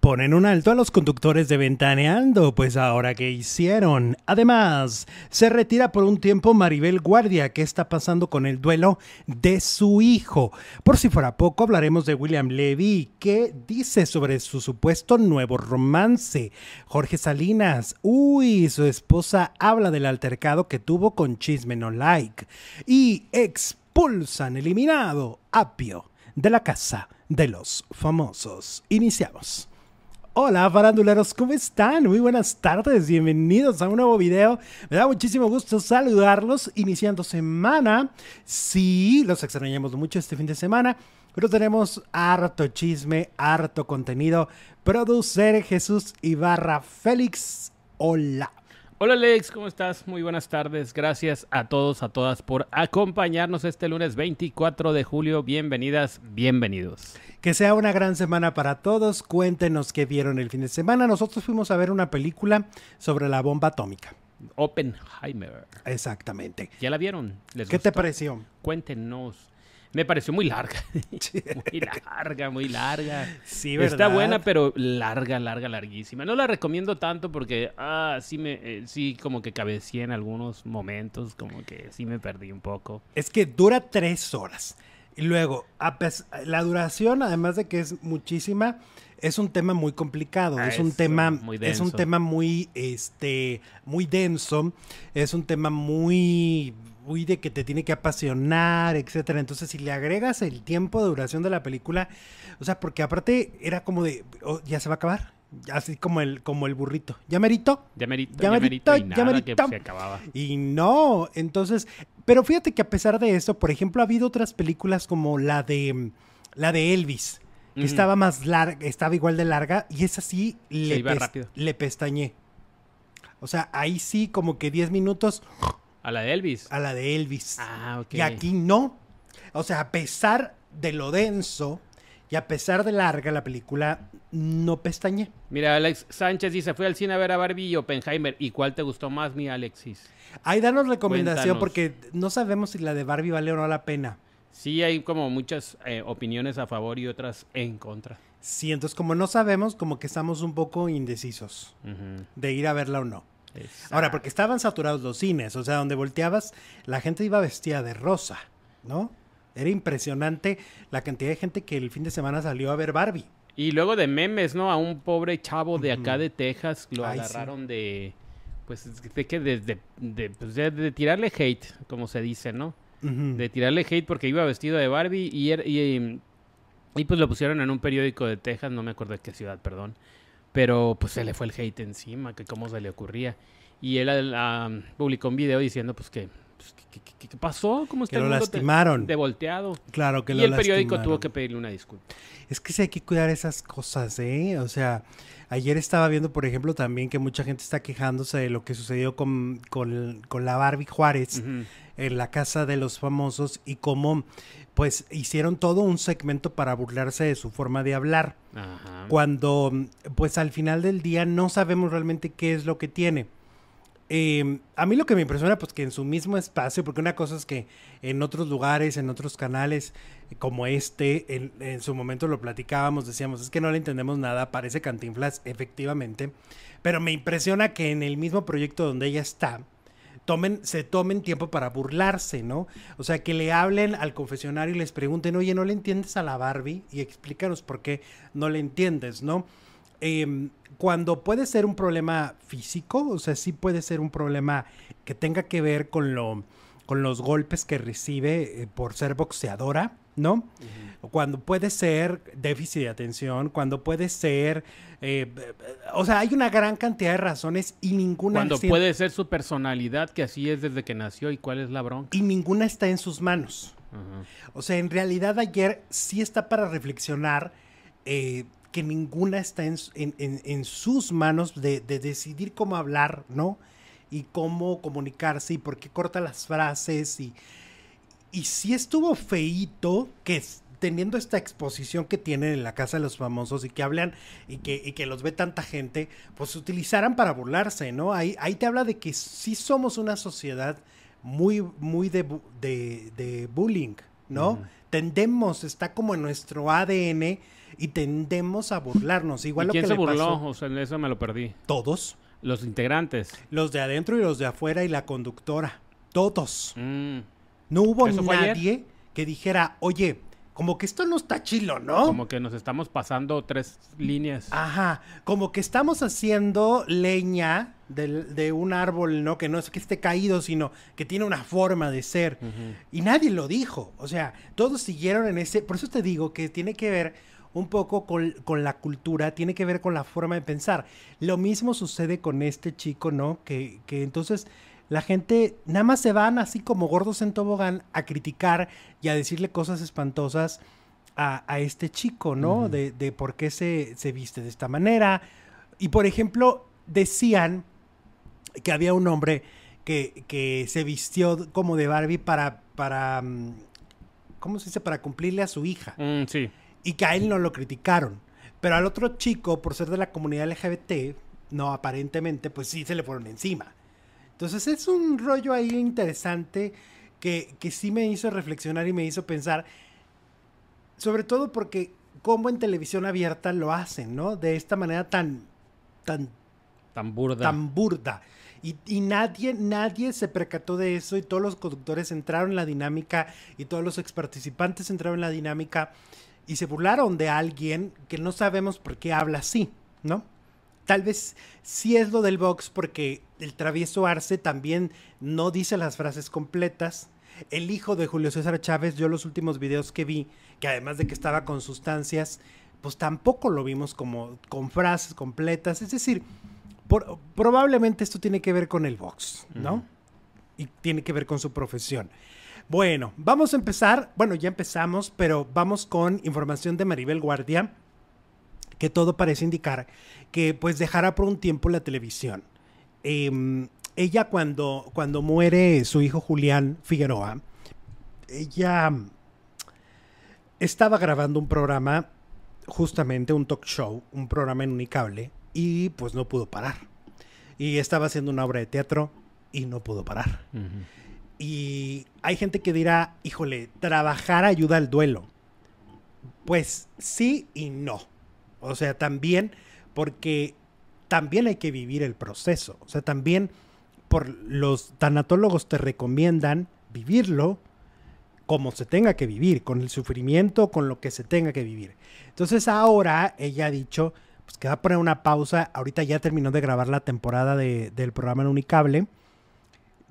Ponen un alto a los conductores de Ventaneando, pues ahora que hicieron. Además, se retira por un tiempo Maribel Guardia, que está pasando con el duelo de su hijo. Por si fuera poco, hablaremos de William Levy, que dice sobre su supuesto nuevo romance. Jorge Salinas, uy, su esposa habla del altercado que tuvo con Chisme No Like. Y expulsan eliminado Apio de la casa de los famosos. Iniciamos. Hola faranduleros, ¿cómo están? Muy buenas tardes, bienvenidos a un nuevo video. Me da muchísimo gusto saludarlos iniciando semana. Sí, los extrañamos mucho este fin de semana, pero tenemos harto chisme, harto contenido. Producer Jesús Ibarra Félix, hola. Hola Alex, ¿cómo estás? Muy buenas tardes. Gracias a todos, a todas por acompañarnos este lunes 24 de julio. Bienvenidas, bienvenidos. Que sea una gran semana para todos. Cuéntenos qué vieron el fin de semana. Nosotros fuimos a ver una película sobre la bomba atómica. Oppenheimer. Exactamente. ¿Ya la vieron? ¿Qué te pareció? Cuéntenos. Me pareció muy larga. muy larga, muy larga. Sí, ¿verdad? Está buena, pero larga, larga, larguísima. No la recomiendo tanto porque, ah, sí me, eh, sí como que cabeceé en algunos momentos, como que sí me perdí un poco. Es que dura tres horas. Y luego, a la duración, además de que es muchísima, es un tema muy complicado. Ah, es un tema, muy es un denso. tema muy, este, muy denso. Es un tema muy, muy de que te tiene que apasionar, etcétera. Entonces, si le agregas el tiempo de duración de la película, o sea, porque aparte era como de, oh, ya se va a acabar. Así como el, como el burrito. ¿Ya merito? Ya merito, Ya ya merito, y ya nada que merito. se acababa. Y no, entonces, pero fíjate que a pesar de eso, por ejemplo, ha habido otras películas como la de la de Elvis, que estaba más larga, estaba igual de larga y esa sí le, iba rápido. le pestañé. O sea, ahí sí como que 10 minutos A la de Elvis. a la de Elvis. Ah, ok. Y aquí no. O sea, a pesar de lo denso y a pesar de larga la película, no pestañé. Mira, Alex Sánchez dice, fui al cine a ver a Barbie y Oppenheimer. ¿Y cuál te gustó más, mi Alexis? Ahí danos recomendación Cuéntanos. porque no sabemos si la de Barbie vale o no la pena. Sí, hay como muchas eh, opiniones a favor y otras en contra. Sí, entonces como no sabemos, como que estamos un poco indecisos de ir a verla o no. Exacto. Ahora, porque estaban saturados los cines, o sea, donde volteabas, la gente iba vestida de rosa, ¿no? Era impresionante la cantidad de gente que el fin de semana salió a ver Barbie. Y luego de memes, ¿no? A un pobre chavo de acá de Texas lo Ay, sí. agarraron de... Pues de que de, de, pues, de- de tirarle hate, como se dice, ¿no? De tirarle hate porque iba vestido de Barbie y, y, y, pues lo pusieron en un periódico de Texas, no me acuerdo de qué ciudad, perdón. Pero pues se le fue el hate encima, que cómo se le ocurría. Y él ah, publicó un video diciendo pues que... pues, ¿qué, qué- qué- qué pasó? ¿Cómo está Que el lo mundo te- lastimaron. de volteado? Claro que Y lo el periódico tuvo que pedirle una disculpa. Es que sí hay que cuidar esas cosas, ¿eh? O sea, ayer estaba viendo, por ejemplo, también que mucha gente está quejándose de lo que sucedió con, con, con la Barbie Juárez. En la casa de los famosos y cómo pues hicieron todo un segmento para burlarse de su forma de hablar. Ajá. Cuando pues al final del día no sabemos realmente qué es lo que tiene. Eh, a mí lo que me impresiona pues que en su mismo espacio, porque una cosa es que en otros lugares, en otros canales eh, como este, en, su momento lo platicábamos, decíamos, es que no le entendemos nada, parece cantinflas, efectivamente, pero me impresiona que en el mismo proyecto donde ella está, tomen, se tomen tiempo para burlarse, ¿no? O sea, que le hablen al confesionario y les pregunten, oye, ¿no le entiendes a la Barbie? Y explícanos por qué no le entiendes, ¿no? Eh, cuando puede ser un problema físico, o sea, sí puede ser un problema que tenga que ver con, lo, con los golpes que recibe eh, por ser boxeadora, ¿no? Cuando puede ser déficit de atención, cuando puede ser... eh, o sea, hay una gran cantidad de razones y ninguna... Cuando puede ser su personalidad, que así es desde que nació, y cuál es la bronca. y ninguna está en sus manos. O sea, en realidad ayer sí está para reflexionar eh, que ninguna está en, en- en- en sus manos de, de decidir cómo hablar, ¿no? Y cómo comunicarse y por qué corta las frases. Y, y sí estuvo feíto que teniendo esta exposición que tienen en la casa de los famosos y que hablan y que, y que los ve tanta gente, pues utilizaran para burlarse, ¿no? Ahí, ahí te habla de que sí somos una sociedad muy, muy de, de bullying, ¿no? Tendemos, está como en nuestro ADN y tendemos a burlarnos. Igual ¿Y lo quién que se le burló? pasó- O sea, en eso me lo perdí. Todos. Los integrantes. Los de adentro y los de afuera y la conductora. Todos. Mm, No hubo nadie que dijera, oye, como que esto no está chilo, ¿no? Como que nos estamos pasando tres líneas. Ajá, como que estamos haciendo leña de un árbol, ¿no? Que no es que esté caído, sino que tiene una forma de ser. Y nadie lo dijo. O sea, todos siguieron en ese... Por eso te digo que tiene que ver un poco con, con la cultura, tiene que ver con la forma de pensar. Lo mismo sucede con este chico, ¿no? Que, que entonces la gente nada más se van así como gordos en tobogán a criticar y a decirle cosas espantosas a, a este chico, ¿no? De, de por qué se, se viste de esta manera. Y por ejemplo, decían que había un hombre que, que se vistió como de Barbie para, para, mm, ¿cómo se dice? Para cumplirle a su hija. Mm, sí. Y que a él no lo criticaron. Pero al otro chico, por ser de la comunidad LGBT, no aparentemente, pues sí se le fueron encima. Entonces es un rollo ahí interesante que, que sí me hizo reflexionar y me hizo pensar, sobre todo porque como en televisión abierta lo hacen, ¿no? De esta manera tan, tan Tan burda. tan burda. Y, y nadie, nadie se percató de eso y todos los conductores entraron en la dinámica y todos los ex participantes entraron en la dinámica y se burlaron de alguien que no sabemos por qué habla así, ¿no? Tal vez sí es lo del box porque el travieso Arce también no dice las frases completas. El hijo de Julio César Chávez, yo los últimos videos que vi, que además de que estaba con sustancias, pues tampoco lo vimos como con frases completas. Es decir, por- probablemente esto tiene que ver con el box, ¿no? Y tiene que ver con su profesión. Bueno, vamos a empezar. Bueno, ya empezamos, pero vamos con información de Maribel Guardia, que todo parece indicar que pues dejará por un tiempo la televisión. Em, ella cuando, cuando muere su hijo Julián Figueroa, ella estaba grabando un programa, justamente un talk show, un programa en Unicable, y pues no pudo parar. Y estaba haciendo una obra de teatro y no pudo parar. Y hay gente que dirá, híjole, trabajar ayuda al duelo. Pues sí y no. O sea, también porque también hay que vivir el proceso. O sea, también por los tanatólogos te recomiendan vivirlo como se tenga que vivir, con el sufrimiento, con lo que se tenga que vivir. Entonces ahora ella ha dicho pues, que va a poner una pausa. Ahorita ya terminó de grabar la temporada de- del programa en Unicable.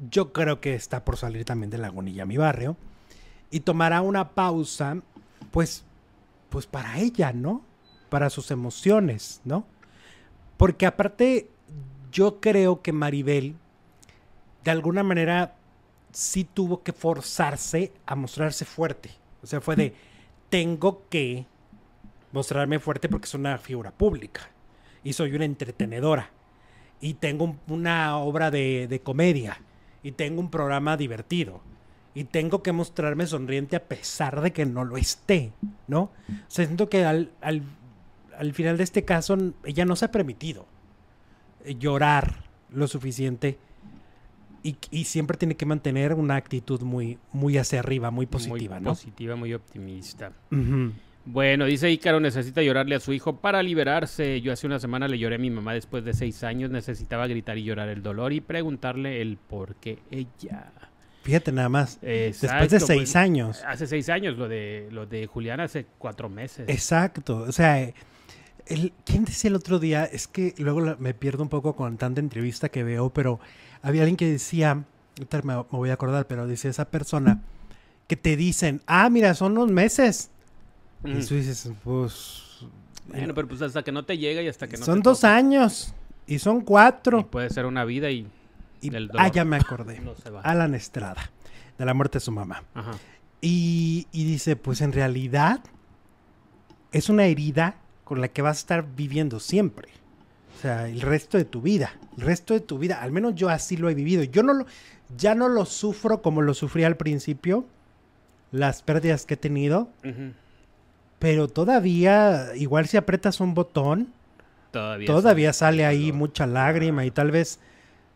Yo creo que está por salir también de Lagunilla, mi barrio. Y tomará una pausa, pues, pues para ella, ¿no? Para sus emociones, ¿no? Porque aparte, yo creo que Maribel, de alguna manera, sí tuvo que forzarse a mostrarse fuerte. O sea, fue de, tengo que mostrarme fuerte porque soy una figura pública. Y soy una entretenedora. Y tengo un- una obra de, de comedia. Y tengo un programa divertido. Y tengo que mostrarme sonriente a pesar de que no lo esté, ¿no? O sea, siento que al, al, al final de este caso ella no se ha permitido eh, llorar lo suficiente y, y siempre tiene que mantener una actitud muy, muy hacia arriba, muy positiva, muy ¿no? positiva, muy optimista. Bueno, dice Ícaro, necesita llorarle a su hijo para liberarse. Yo hace una semana le lloré a mi mamá después de seis años. Necesitaba gritar y llorar el dolor y preguntarle el por qué ella. Fíjate nada más. Exacto, Después de pues, seis años. Hace seis años, lo de, lo de Julián hace cuatro meses. Exacto. O sea, el, ¿quién decía el otro día? Es que luego la- me pierdo un poco con tanta entrevista que veo, pero había alguien que decía, ahorita me, me voy a acordar, pero decía esa persona que te dicen, ah, mira, son unos meses. Y tú dices, pues. Bueno, pero pues hasta que no te llega y hasta que no son te dos toca. años y son Y cuatro. puede ser una vida y Y, el ah, ya me acordé. no se va. Alan Estrada, de la muerte de su mamá. Ajá. Y, y dice, pues en realidad es una herida con la que vas a estar viviendo siempre. O sea, el resto de tu vida. El resto de tu vida. Al menos yo así lo he vivido. Yo no lo, ya no lo sufro como lo sufrí al principio. Las pérdidas que he tenido. Ujú. Pero todavía, igual si aprietas un botón, Todavía, todavía sale sale ahí mucha lágrima y tal vez,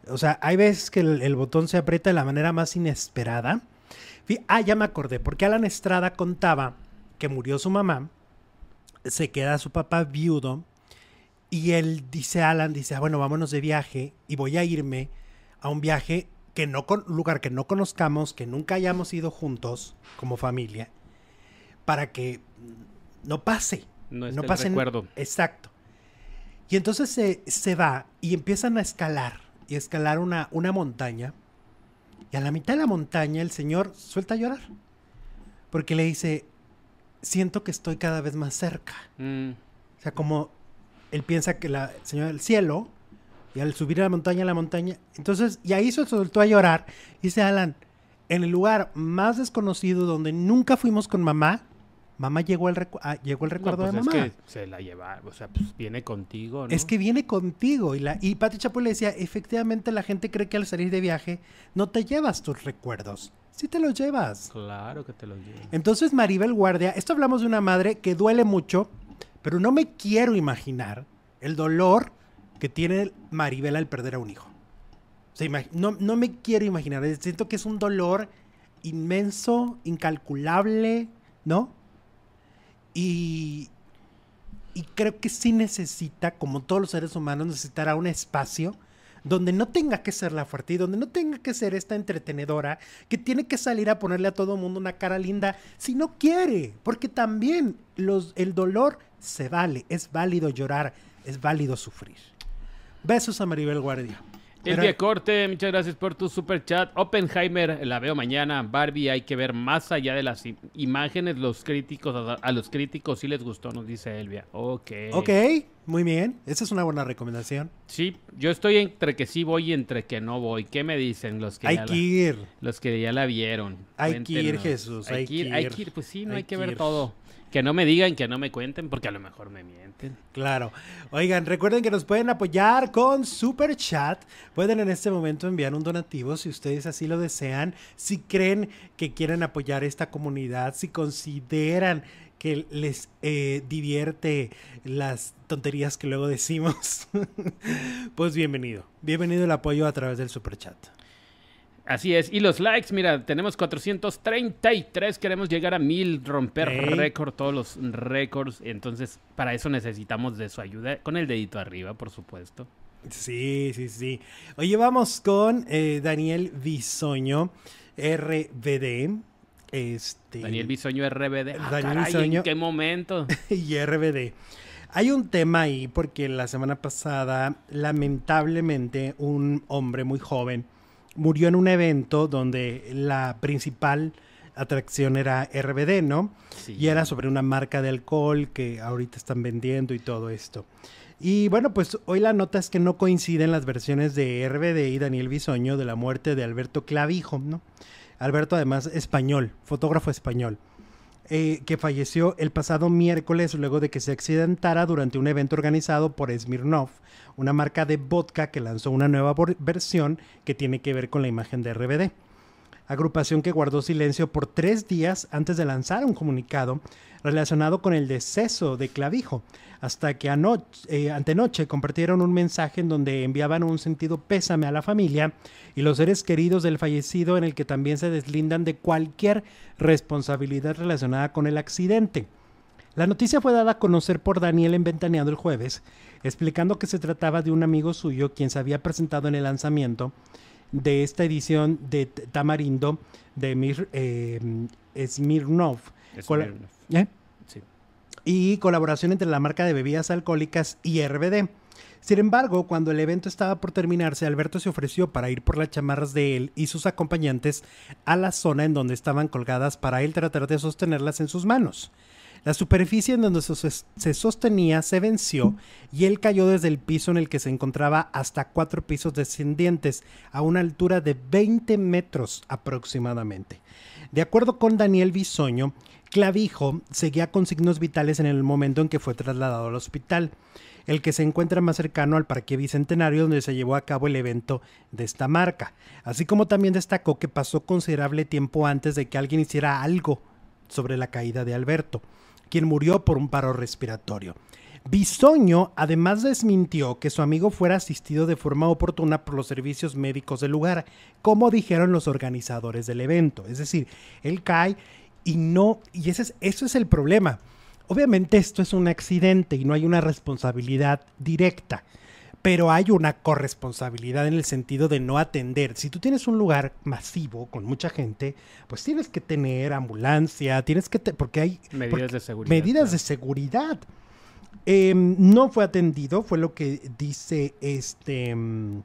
o sea, hay veces que el, el botón se aprieta de la manera más inesperada. Ah, ya me acordé, porque Alan Estrada contaba que murió su mamá, se queda su papá viudo, y él dice, Alan, dice, ah, bueno, vámonos de viaje, y voy a irme a un viaje que no con lugar que no conozcamos, que nunca hayamos ido juntos como familia, para que no pase. No, no pase. Recuerdo. Exacto. Y entonces se, se, va y empiezan a escalar y escalar una, una montaña. Y a la mitad de la montaña el señor suelta a llorar. Porque le dice, siento que estoy cada vez más cerca. Mm. O sea, como él piensa que la señora del cielo, y al subir a la montaña, la montaña, entonces, y ahí se soltó a llorar. dice Alan, en el lugar más desconocido donde nunca fuimos con mamá, mamá llegó el, ah, llegó el recuerdo pues de mamá. Es que se la lleva, o sea, pues viene contigo, ¿no? Es que viene contigo. Y, la, y Pati Chapo le decía, efectivamente la gente cree que al salir de viaje no te llevas tus recuerdos. Sí te los llevas. Claro que te los llevas. Entonces Maribel Guardia, esto hablamos de una madre que duele mucho, pero no me quiero imaginar el dolor que tiene Maribel al perder a un hijo. O sea, no, no me quiero imaginar. Siento que es un dolor inmenso, incalculable, ¿no? Y, creo que sí necesita, como todos los seres humanos, necesitará un espacio donde no tenga que ser la fuerte y donde no tenga que ser esta entretenedora que tiene que salir a ponerle a todo mundo una cara linda si no quiere, porque también los, el dolor se vale, es válido llorar, es válido sufrir. Besos a Maribel Guardia. El Corte, muchas gracias por tu super chat. Oppenheimer, la veo mañana. Barbie, hay que ver más allá de las imágenes. Los críticos, a, los críticos sí les gustó, nos dice Elvia. Ok. Ok, muy bien. Esa es una buena recomendación. Sí, yo estoy entre que sí voy y entre que no voy. ¿Qué me dicen los que hay ya que ir. los que ya la vieron? Hay que ir, Jesús. Hay, que ir, Hay que ir. Pues sí, no hay, que, ver todo. Que no me digan, que no me cuenten, porque a lo mejor me mienten. Claro. Oigan, recuerden que nos pueden apoyar con Super Chat. Pueden en este momento enviar un donativo si ustedes así lo desean. Si creen que quieren apoyar esta comunidad, si consideran que les eh, divierte las tonterías que luego decimos, pues bienvenido. Bienvenido el apoyo a través del Super Chat. Así es. Y los likes, mira, tenemos 433. Queremos llegar a mil, romper récord, todos los récords. Entonces, para eso necesitamos de su ayuda. Con el dedito arriba, por supuesto. Sí, sí, sí. Oye, vamos con eh, Daniel Bisoño, RBD. Este... Daniel Bisoño, RBD. Ah, Daniel Bisoño. ¿En qué momento? y RBD. Hay un tema ahí porque la semana pasada, lamentablemente, un hombre muy joven murió en un evento donde la principal atracción era RBD, ¿no? Y era sobre una marca de alcohol que ahorita están vendiendo y todo esto. Y bueno, pues hoy la nota es que no coinciden las versiones de RBD y Daniel Bisoño de la muerte de Alberto Clavijo, ¿no? Alberto además español, fotógrafo español. Eh, que falleció el pasado miércoles luego de que se accidentara durante un evento organizado por Smirnov, una marca de vodka que lanzó una nueva versión que tiene que ver con la imagen de RBD. Agrupación que guardó silencio por tres días antes de lanzar un comunicado relacionado con el deceso de Clavijo, hasta que anoche, eh, antenoche compartieron un mensaje en donde enviaban un sentido pésame a la familia y los seres queridos del fallecido en el que también se deslindan de cualquier responsabilidad relacionada con el accidente. La noticia fue dada a conocer por Daniel en Ventaneado el jueves, explicando que se trataba de un amigo suyo quien se había presentado en el lanzamiento de esta edición de Tamarindo de Mir, eh, Smirnov. ¿Eh? Y colaboración entre la marca de bebidas alcohólicas y RBD. Sin embargo, cuando el evento estaba por terminarse, Alberto se ofreció para ir por las chamarras de él y sus acompañantes a la zona en donde estaban colgadas para él tratar de sostenerlas en sus manos. La superficie en donde se sostenía se venció y él cayó desde el piso en el que se encontraba hasta cuatro pisos descendientes, a una altura de 20 metros aproximadamente. De acuerdo con Daniel Bisoño, Clavijo seguía con signos vitales en el momento en que fue trasladado al hospital, el que se encuentra más cercano al Parque Bicentenario donde se llevó a cabo el evento de esta marca, así como también destacó que pasó considerable tiempo antes de que alguien hiciera algo sobre la caída de Alberto, quien murió por un paro respiratorio. Bisoño además desmintió que su amigo fuera asistido de forma oportuna por los servicios médicos del lugar, como dijeron los organizadores del evento. Es decir, él cae y no, y ese es, eso es el problema. Obviamente esto es un accidente y no hay una responsabilidad directa, pero hay una corresponsabilidad en el sentido de no atender. Si tú tienes un lugar masivo con mucha gente, pues tienes que tener ambulancia, tienes que, porque hay medidas de seguridad. Medidas de seguridad. Em, no fue atendido, fue lo que dice este em,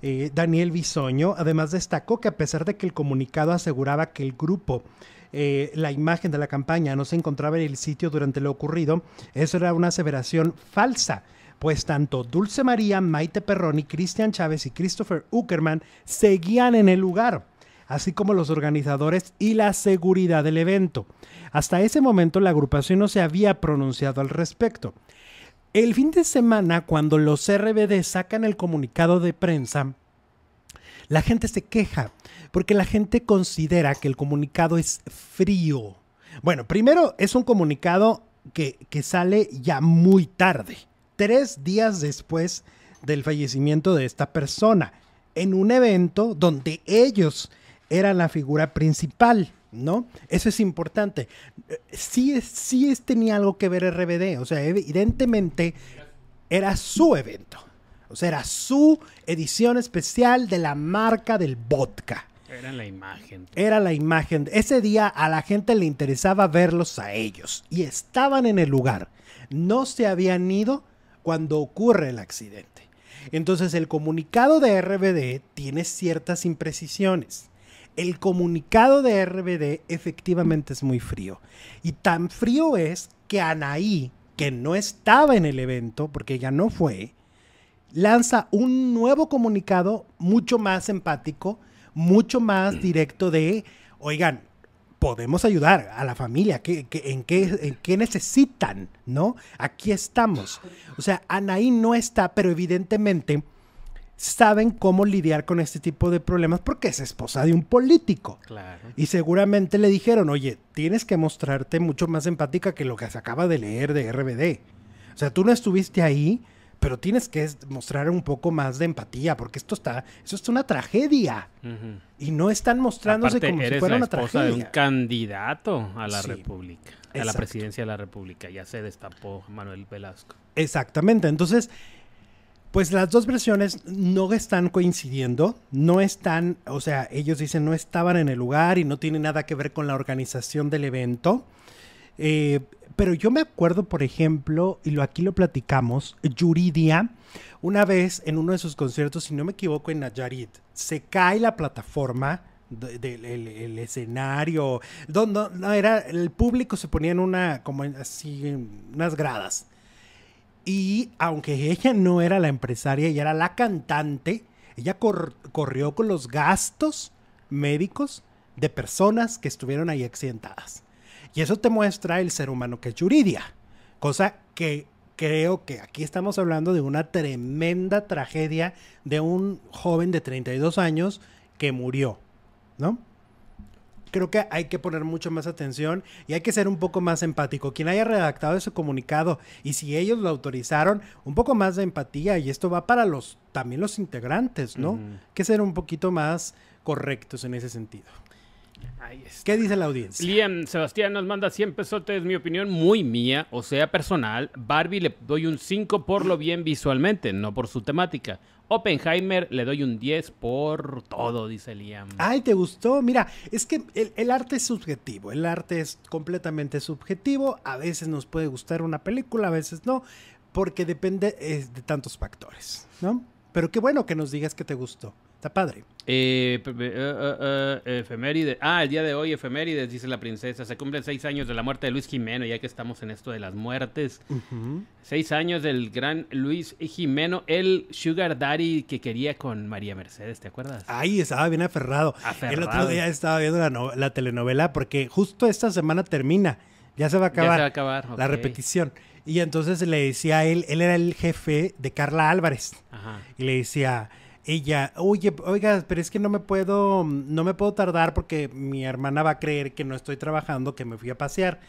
eh, Daniel Bisoño. Además destacó que a pesar de que el comunicado aseguraba que el grupo eh, la imagen de la campaña no se encontraba en el sitio durante lo ocurrido, eso era una aseveración falsa, pues tanto Dulce María, Maite Perroni, Cristian Chávez y Christopher Uckerman seguían en el lugar, así como los organizadores y la seguridad del evento. Hasta ese momento la agrupación no se había pronunciado al respecto. El fin de semana, cuando los RBD sacan el comunicado de prensa, la gente se queja porque la gente considera que el comunicado es frío. Bueno, primero es un comunicado que, que sale ya muy tarde, tres días después del fallecimiento de esta persona, en un evento donde ellos eran la figura principal. ¿no? Eso es importante. Sí, sí tenía algo que ver RBD, o sea, evidentemente era su evento. O sea, era su edición especial de la marca del vodka. Era la imagen. Era la imagen. Ese día a la gente le interesaba verlos a ellos y estaban en el lugar. No se habían ido cuando ocurre el accidente. Entonces el comunicado de RBD tiene ciertas imprecisiones. El comunicado de RBD efectivamente es muy frío. Y tan frío es que Anaí, que no estaba en el evento, porque ella no fue, lanza un nuevo comunicado mucho más empático, mucho más directo de, oigan, podemos ayudar a la familia, en, qué, en qué necesitan, ¿no? Aquí estamos. O sea, Anaí no está, pero evidentemente saben cómo lidiar con este tipo de problemas porque es esposa de un político. Claro. Y seguramente le dijeron, oye, tienes que mostrarte mucho más empática que lo que se acaba de leer de RBD. O sea, tú no estuviste ahí, pero tienes que mostrar un poco más de empatía, porque esto está, eso es una tragedia. Y no están mostrándose como si fuera una tragedia. de un candidato a la República, a la presidencia de la República. Ya se destapó Manuel Velasco. Exactamente. Entonces, pues las dos versiones no están coincidiendo, no están, o sea, ellos dicen no estaban en el lugar y no tiene nada que ver con la organización del evento. Eh, pero yo me acuerdo, por ejemplo, y lo aquí lo platicamos, Yuridia, una vez en uno de sus conciertos, si no me equivoco, en Nayarit, se cae la plataforma del escenario, donde no, era el público se ponía en una como así unas gradas. Y aunque ella no era la empresaria, ella era la cantante, ella corrió con los gastos médicos de personas que estuvieron ahí accidentadas. Y eso te muestra el ser humano que es Yuridia. Cosa que creo que aquí estamos hablando de una tremenda tragedia de un joven de 32 años que murió, ¿no? Creo que hay que poner mucho más atención y hay que ser un poco más empático. Quien haya redactado ese comunicado y si ellos lo autorizaron, un poco más de empatía y esto va para los también los integrantes, ¿no? Hay que ser un poquito más correctos en ese sentido. ¿Qué dice la audiencia? Liam Sebastián nos manda 100 pesotes, mi opinión muy mía, o sea, personal. Barbie le doy un 5 por lo bien visualmente, no por su temática. Oppenheimer le doy un 10 por todo, dice Liam. Ay, ¿te gustó? Mira, es que el, arte es subjetivo, el arte es completamente subjetivo. A veces nos puede gustar una película, a veces no, porque depende eh, de tantos factores, ¿no? Pero qué bueno que nos digas que te gustó. Está padre. Eh, uh, efeméride. Ah, el día de hoy, efemérides, dice la princesa. Se cumplen seis años de la muerte de Luis Jimeno, ya que estamos en esto de las muertes. Seis años del gran Luis Jimeno, el Sugar Daddy que quería con María Mercedes, ¿te acuerdas? Ay, estaba bien aferrado. El otro día estaba viendo la, telenovela porque justo esta semana termina. Ya se va a acabar. Ya se va a acabar. La repetición. Y entonces le decía a él, él era el jefe de Carla Álvarez. Ajá. Y le decía ella, oye, oiga, pero es que no me puedo, no me puedo tardar porque mi hermana va a creer que no estoy trabajando, que me fui a pasear.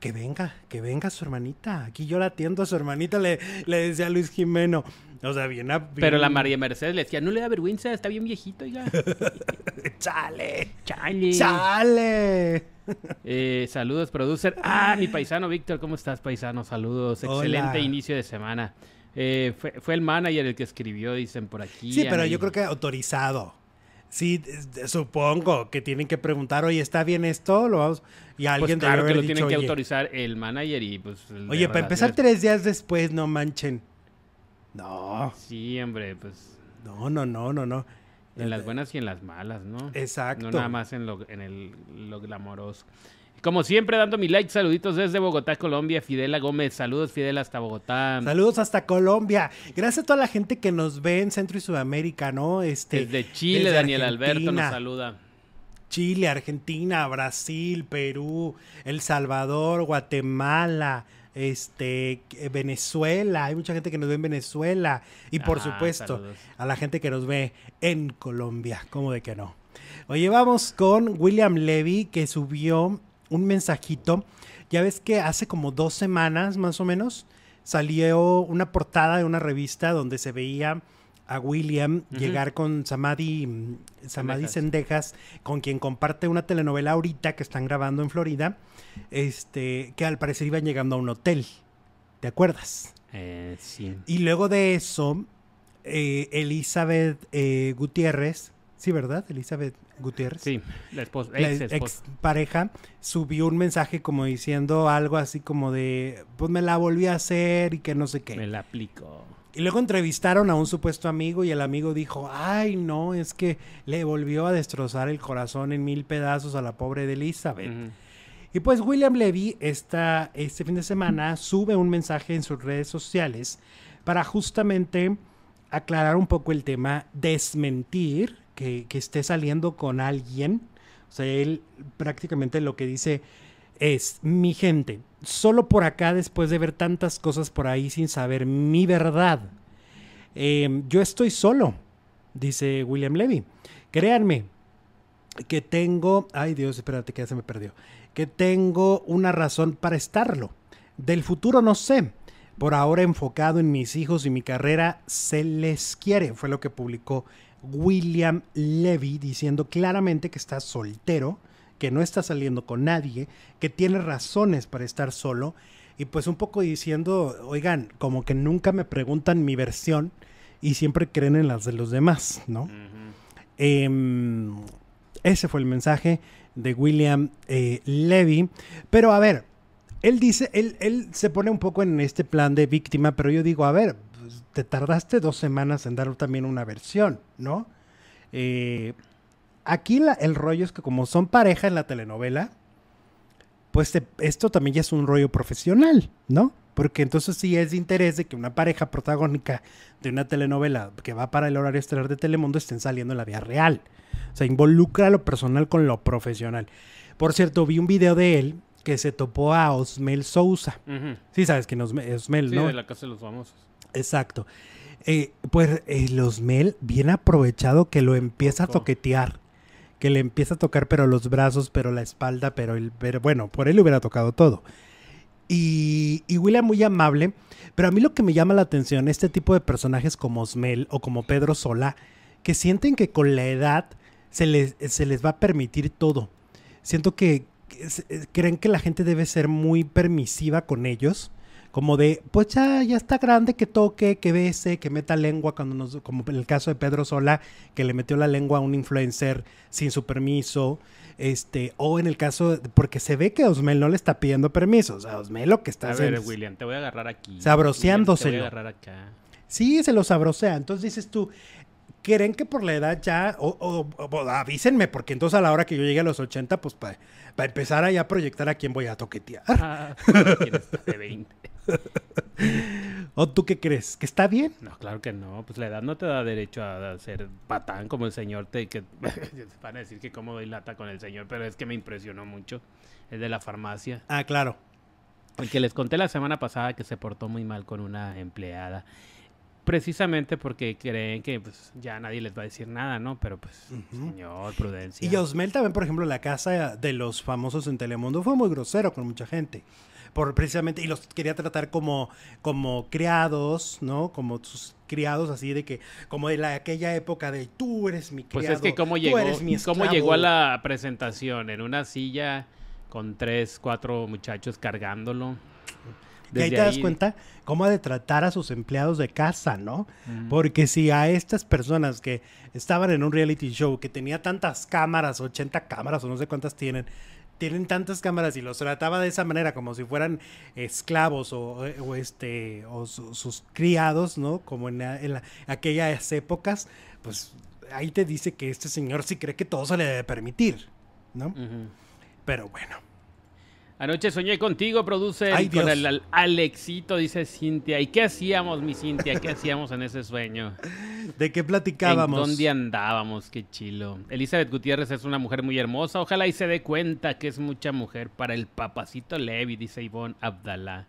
que venga, que venga su hermanita. Aquí yo la atiendo a su hermanita, le, le decía a Luis Jimeno. O sea, bien, a- Pero la María Mercedes le decía, no le da vergüenza, está bien viejito, oiga. ¡Chale! Chale. ¡Chale! Eh, saludos, producer. Ah, mi paisano Víctor, ¿cómo estás, paisano? Saludos. Excelente inicio de semana. Eh, fue, fue el manager el que escribió, dicen por aquí. Sí, pero yo creo que autorizado. Sí, supongo que tienen que preguntar, oye, ¿está bien esto? Lo vamos... Y Pues alguien debe claro que lo dicho, tienen que "Oye, autorizar el manager y pues... Oye, para empezar tres días después, no manchen. No, Sí, hombre, pues no, no, no, no, no. en las buenas y en las malas, ¿no? Exacto. No nada más en lo, en el, lo glamoroso. Como siempre, dando mi like, saluditos desde Bogotá, Colombia. Fidela Gómez, saludos Fidel hasta Bogotá. Saludos hasta Colombia. Gracias a toda la gente que nos ve en Centro y Sudamérica, ¿no? Este, Desde Chile, desde Daniel Alberto nos Argentina, saluda. Chile, Argentina, Brasil, Perú, El Salvador, Guatemala, este, eh, Venezuela. Hay mucha gente que nos ve en Venezuela. Y por Ah, supuesto, saludos. a la gente que nos ve en Colombia. ¿Cómo de que no? Oye, vamos con William Levy, que subió un mensajito. Ya ves que hace como dos semanas, más o menos, salió una portada de una revista donde se veía a William llegar con Samadhi, Samadhi Sendejas. Sendejas, con quien comparte una telenovela ahorita que están grabando en Florida, este, que al parecer iban llegando a un hotel. ¿Te acuerdas? Eh, sí. Y luego de eso, eh, Elizabeth eh, Gutiérrez, sí, ¿verdad? Elizabeth Gutiérrez. Sí, la esposa, La ex pareja subió un mensaje como diciendo algo así como de, pues me la volví a hacer y que no sé qué. Me la aplico. Y luego entrevistaron a un supuesto amigo y el amigo dijo, ay no, es que le volvió a destrozar el corazón en mil pedazos a la pobre de Elizabeth. Y pues William Levy esta, este fin de semana sube un mensaje en sus redes sociales para justamente aclarar un poco el tema, desmentir que, esté saliendo con alguien. O sea, él prácticamente lo que dice es, mi gente, solo por acá después de ver tantas cosas por ahí sin saber mi verdad. eh, yo estoy solo, dice William Levy. Créanme, que tengo, ay Dios, espérate que ya se me perdió, que tengo una razón para estarlo. Del futuro no sé. Por ahora enfocado en mis hijos y mi carrera, se les quiere. Fue lo que publicó William Levy diciendo claramente que está soltero, que no está saliendo con nadie, que tiene razones para estar solo y pues un poco diciendo, oigan, como que nunca me preguntan mi versión y siempre creen en las de los demás, ¿no? Em, ese fue el mensaje de William eh, Levy. Pero a ver, él dice, él, él se pone un poco en este plan de víctima, pero yo digo, a ver, te tardaste dos semanas en dar también una versión, ¿no? Eh, aquí la- el rollo es que como son pareja en la telenovela, pues te- esto también ya es un rollo profesional, ¿no? Porque entonces sí es de interés de que una pareja protagónica de una telenovela que va para el horario estelar de Telemundo estén saliendo en la vida real. O sea, involucra lo personal con lo profesional. Por cierto, vi un video de él que se topó a Osmel Sousa. Sí, sabes que Osmel, Sí, ¿no? de la casa de los famosos. Exacto. Eh, pues el Osmel, bien aprovechado que lo empieza a toquetear. Que le empieza a tocar, pero los brazos, pero la espalda, pero el. Pero bueno, por él le hubiera tocado todo. Y, y William muy amable. Pero a mí lo que me llama la atención, este tipo de personajes como Osmel o como Pedro Sola, que sienten que con la edad se les, se les va a permitir todo. Siento que, que eh, creen que la gente debe ser muy permisiva con ellos. Como de, pues ya, ya está grande que toque, que bese, que meta lengua, cuando nos, como en el caso de Pedro Sola, que le metió la lengua a un influencer sin su permiso. Este, o en el caso, porque se ve que Osmel no le está pidiendo permiso. O sea, Osmel lo que está A ver, haciendo. William, te voy a agarrar aquí. Sabroseándoselo. William, Te voy a agarrar acá. Sí, se los sabrosea. Entonces dices tú, ¿creen que por la edad ya, o, o- o avísenme, porque entonces a la hora que yo llegue a los 80, pues para empezar a ya proyectar a quién voy a toquetear? Ah, ¿quién está de 20? ¿O tú qué crees? ¿Que está bien? No, claro que no. Pues la edad no te da derecho a ser patán como el señor. Te, que, van a decir que cómo doy lata con el señor, pero es que me impresionó mucho. El de la farmacia. Ah, claro. El que les conté la semana pasada que se portó muy mal con una empleada. precisamente porque creen que pues ya nadie les va a decir nada, ¿no? Pero pues, señor, prudencia. Y Osmel también, por ejemplo, la casa de los famosos en Telemundo fue muy grosero con mucha gente. Por precisamente, y los quería tratar como, como criados, ¿no? Como sus criados así de que, como de la, aquella época de tú eres mi Pues criado. es que cómo llegó, cómo esclavo". llegó a la presentación, en una silla con tres, cuatro muchachos cargándolo. Y ahí te das cuenta cómo ha de tratar a sus empleados de casa, ¿no? Mm. Porque si a estas personas que estaban en un reality show que tenía tantas cámaras, 80 cámaras o no sé cuántas tienen, tienen tantas cámaras y los trataba de esa manera como si fueran esclavos o, o este o su- sus criados, ¿no? Como en, la- en la- aquellas épocas, pues ahí te dice que este señor sí cree que todo se le debe permitir, ¿no? Pero bueno. Anoche soñé contigo, produce Ay, con el al- Alexito, dice Cintia. ¿Y qué hacíamos, mi Cintia? ¿Qué hacíamos en ese sueño? ¿De qué ¿En platicábamos? dónde andábamos? Qué chilo. Elizabeth Gutiérrez es una mujer muy hermosa. Ojalá y se dé cuenta que es mucha mujer para el papacito Levi, dice Ivonne Abdalá.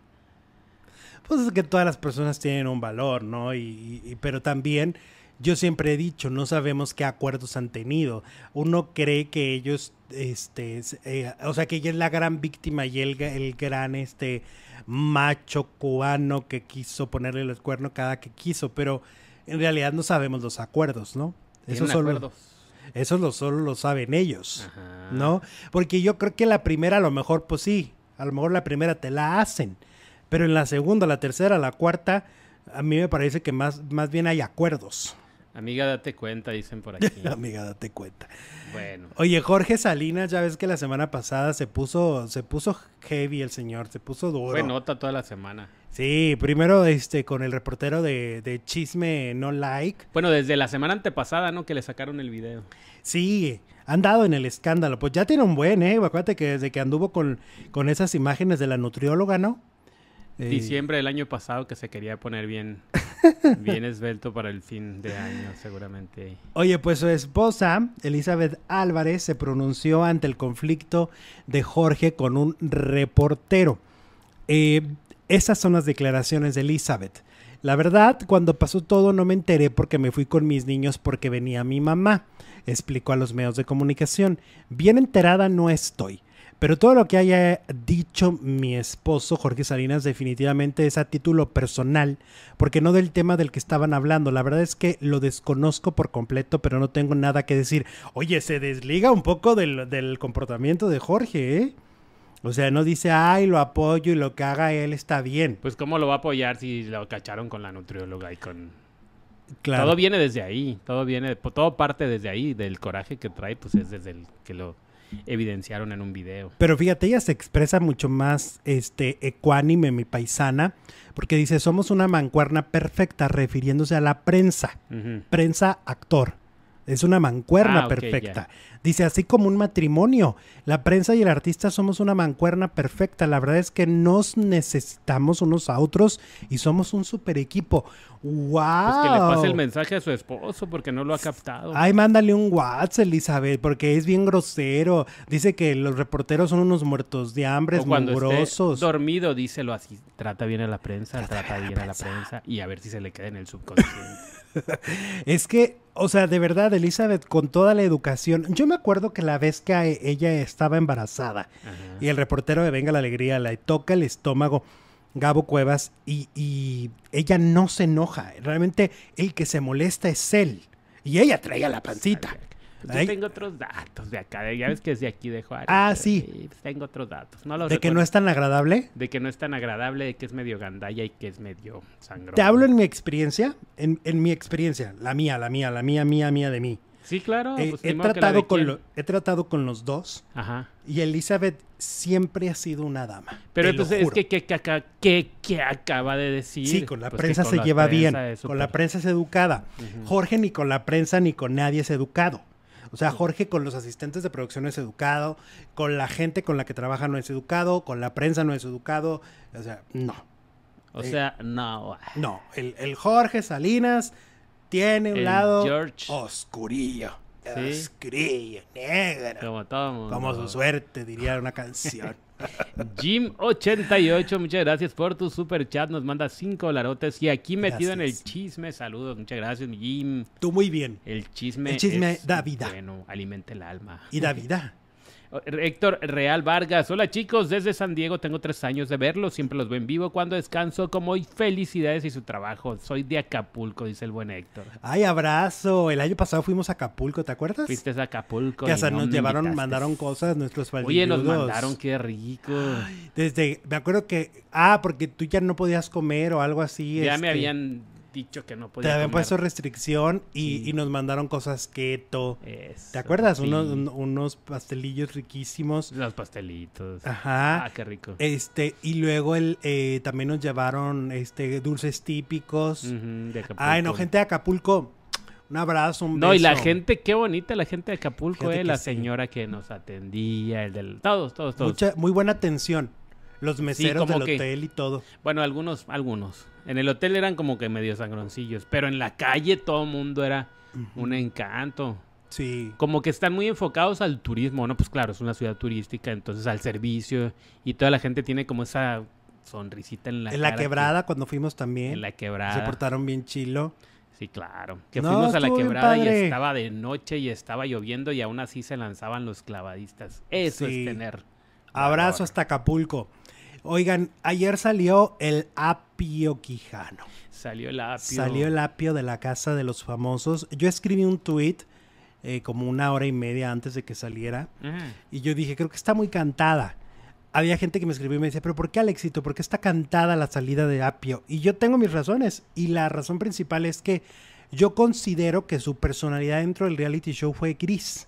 Pues es que todas las personas tienen un valor, ¿no? Y- pero también yo siempre he dicho, no sabemos qué acuerdos han tenido. Uno cree que ellos, este, eh, o sea, que ella es la gran víctima y el, el gran, este, macho cubano que quiso ponerle los cuernos cada que quiso, pero en realidad no sabemos los acuerdos, ¿no? Eso ¿Tienen solo, acuerdos? eso lo, solo lo saben ellos. Ajá. ¿no? Porque yo creo que la primera a lo mejor, pues sí, a lo mejor la primera te la hacen, pero en la segunda, la tercera, la cuarta, a mí me parece que más, más bien hay acuerdos. Amiga, date cuenta, dicen por aquí. Amiga, date cuenta. bueno. Oye, Jorge Salinas, ya ves que la semana pasada se puso, se puso heavy el señor, se puso duro. Fue nota toda la semana. Sí, primero este con el reportero de, de Chisme No Like. Bueno, desde la semana antepasada, ¿no? Que le sacaron el video. Sí, han dado en el escándalo. Pues ya tiene un buen, ¿eh? Acuérdate que desde que anduvo con, con esas imágenes de la nutrióloga, ¿no? Eh, Diciembre del año pasado que se quería poner bien, bien esbelto para el fin de año, seguramente. Oye, pues su esposa, Elizabeth Álvarez, se pronunció ante el conflicto de Jorge con un reportero. Eh, esas son las declaraciones de Elizabeth. La verdad, cuando pasó todo no me enteré porque me fui con mis niños porque venía mi mamá, explicó a los medios de comunicación. Bien enterada no estoy. Pero todo lo que haya dicho mi esposo, Jorge Salinas, definitivamente es a título personal, porque no del tema del que estaban hablando. La verdad es que lo desconozco por completo, pero no tengo nada que decir. Oye, se desliga un poco del, del comportamiento de Jorge, ¿eh? O sea, no dice, ay, lo apoyo y lo que haga él está bien. Pues cómo lo va a apoyar si lo cacharon con la nutrióloga y con... Claro. Todo viene desde ahí, todo viene, todo parte desde ahí, del coraje que trae, pues es desde el que lo evidenciaron en un video. Pero fíjate, ella se expresa mucho más este ecuánime, mi paisana, porque dice, somos una mancuerna perfecta, refiriéndose a la prensa. Ujú. prensa actor. Es una mancuerna Ah, perfecta. Dice, así como un matrimonio. La prensa y el artista somos una mancuerna perfecta. La verdad es que nos necesitamos unos a otros y somos un super equipo. ¡Wow! Pues que le pase el mensaje a su esposo porque no lo ha captado. Ay, mándale un WhatsApp, Elizabeth, porque es bien grosero. Dice que los reporteros son unos muertos de hambre, mugrosos. dormido, díselo así. Trata bien a la prensa, trata, bien a la prensa y a ver si se le queda en el subconsciente. Es que, o sea, de verdad, Elizabeth, con toda la educación. Yo me acuerdo que la vez que a- ella estaba embarazada Ajá. y el reportero de Venga la Alegría le toca el estómago, Gabo Cuevas, y, y ella no se enoja. Realmente el que se molesta es él. Y ella traía la pancita. Yo Ay. tengo otros datos de acá, de- ya ves que es de aquí de Juárez. Ah, sí. pues tengo otros datos. No los De que no es tan agradable. De que no es tan agradable, de que es medio gandalla y que es medio sangrón. Te hablo en mi experiencia, en, en mi experiencia, la mía, la mía, la mía, mía, mía de mí. Sí, claro. Eh, pues, he, tratado con lo- he tratado con los dos Ajá. y Elizabeth siempre ha sido una dama. Pero entonces es que, que, que que- que acaba de decir. Sí, con la Pues prensa con se la lleva bien. prensa Con la prensa es educada. Jorge ni con la prensa ni con nadie es educado. O sea, Jorge con los asistentes de producción no es educado, con la gente con la que trabaja no es educado, con la prensa no es educado. O sea, no. O Eh, sea, no. No. El, el Jorge Salinas tiene un El lado George. oscurillo. Sí. Oscurillo, negro. Como todo mundo. Como su suerte, diría una canción. Jim88, muchas gracias por tu super chat. Nos manda cinco larotes y aquí metido en el chisme. Saludos, muchas gracias, Jim. Tú muy bien. El chisme, El chisme es da vida. Bueno, alimenta el alma. Y da vida. Héctor Real Vargas. Hola chicos, desde San Diego tengo tres años de verlos. Siempre los veo en vivo cuando descanso. Como hoy, felicidades y su trabajo. Soy de Acapulco, dice el buen Héctor. Ay, abrazo. El año pasado fuimos a Acapulco, ¿te acuerdas? Fuiste a Acapulco. que hasta no nos llevaron, invitaste. mandaron cosas nuestros Oye, nos mandaron, qué rico. Desde, me acuerdo que, ah, porque tú ya no podías comer o algo así. ya este, me habían dicho que no podía Te habían comer. puesto restricción y, Sí. y nos mandaron cosas keto. Eso, ¿Te acuerdas? sí. Unos, un- unos pastelillos riquísimos. Los pastelitos. Ajá. Ah, qué rico. Este, y luego el, eh, también nos llevaron este dulces típicos. Ujú, de Acapulco. Ay, no, gente de Acapulco. Un abrazo, un No, y la beso. gente, qué bonita la gente de Acapulco, eh. La sí. señora que nos atendía, el del. Todos, todos, todos. Mucha, muy buena atención. Los meseros del que- hotel y todo. Bueno, algunos, algunos. En el hotel eran como que medio sangroncillos, pero en la calle todo el mundo era un encanto. Sí. Como que están muy enfocados al turismo, ¿no? Pues claro, es una ciudad turística, entonces al servicio y toda la gente tiene como esa sonrisita en la en la cara que- quebrada, cuando fuimos también. en la Se quebrada. portaron bien chilo. Sí, claro. Que No, fuimos a la quebrada y estaba de noche y estaba lloviendo y aún así se lanzaban los clavadistas. Eso Sí. es tener. Abrazo valor. hasta Acapulco. Oigan, ayer salió el apio quijano. Salió el apio. Salió el apio de la casa de los famosos. Yo escribí un tweet eh, como una hora y media antes de que saliera. Y yo dije, creo que está muy cantada. Había gente que me escribió y me decía, pero ¿por qué Alexito? ¿Por qué está cantada la salida de Apio? Y yo tengo mis razones. Y la razón principal es que yo considero que su personalidad dentro del reality show fue gris.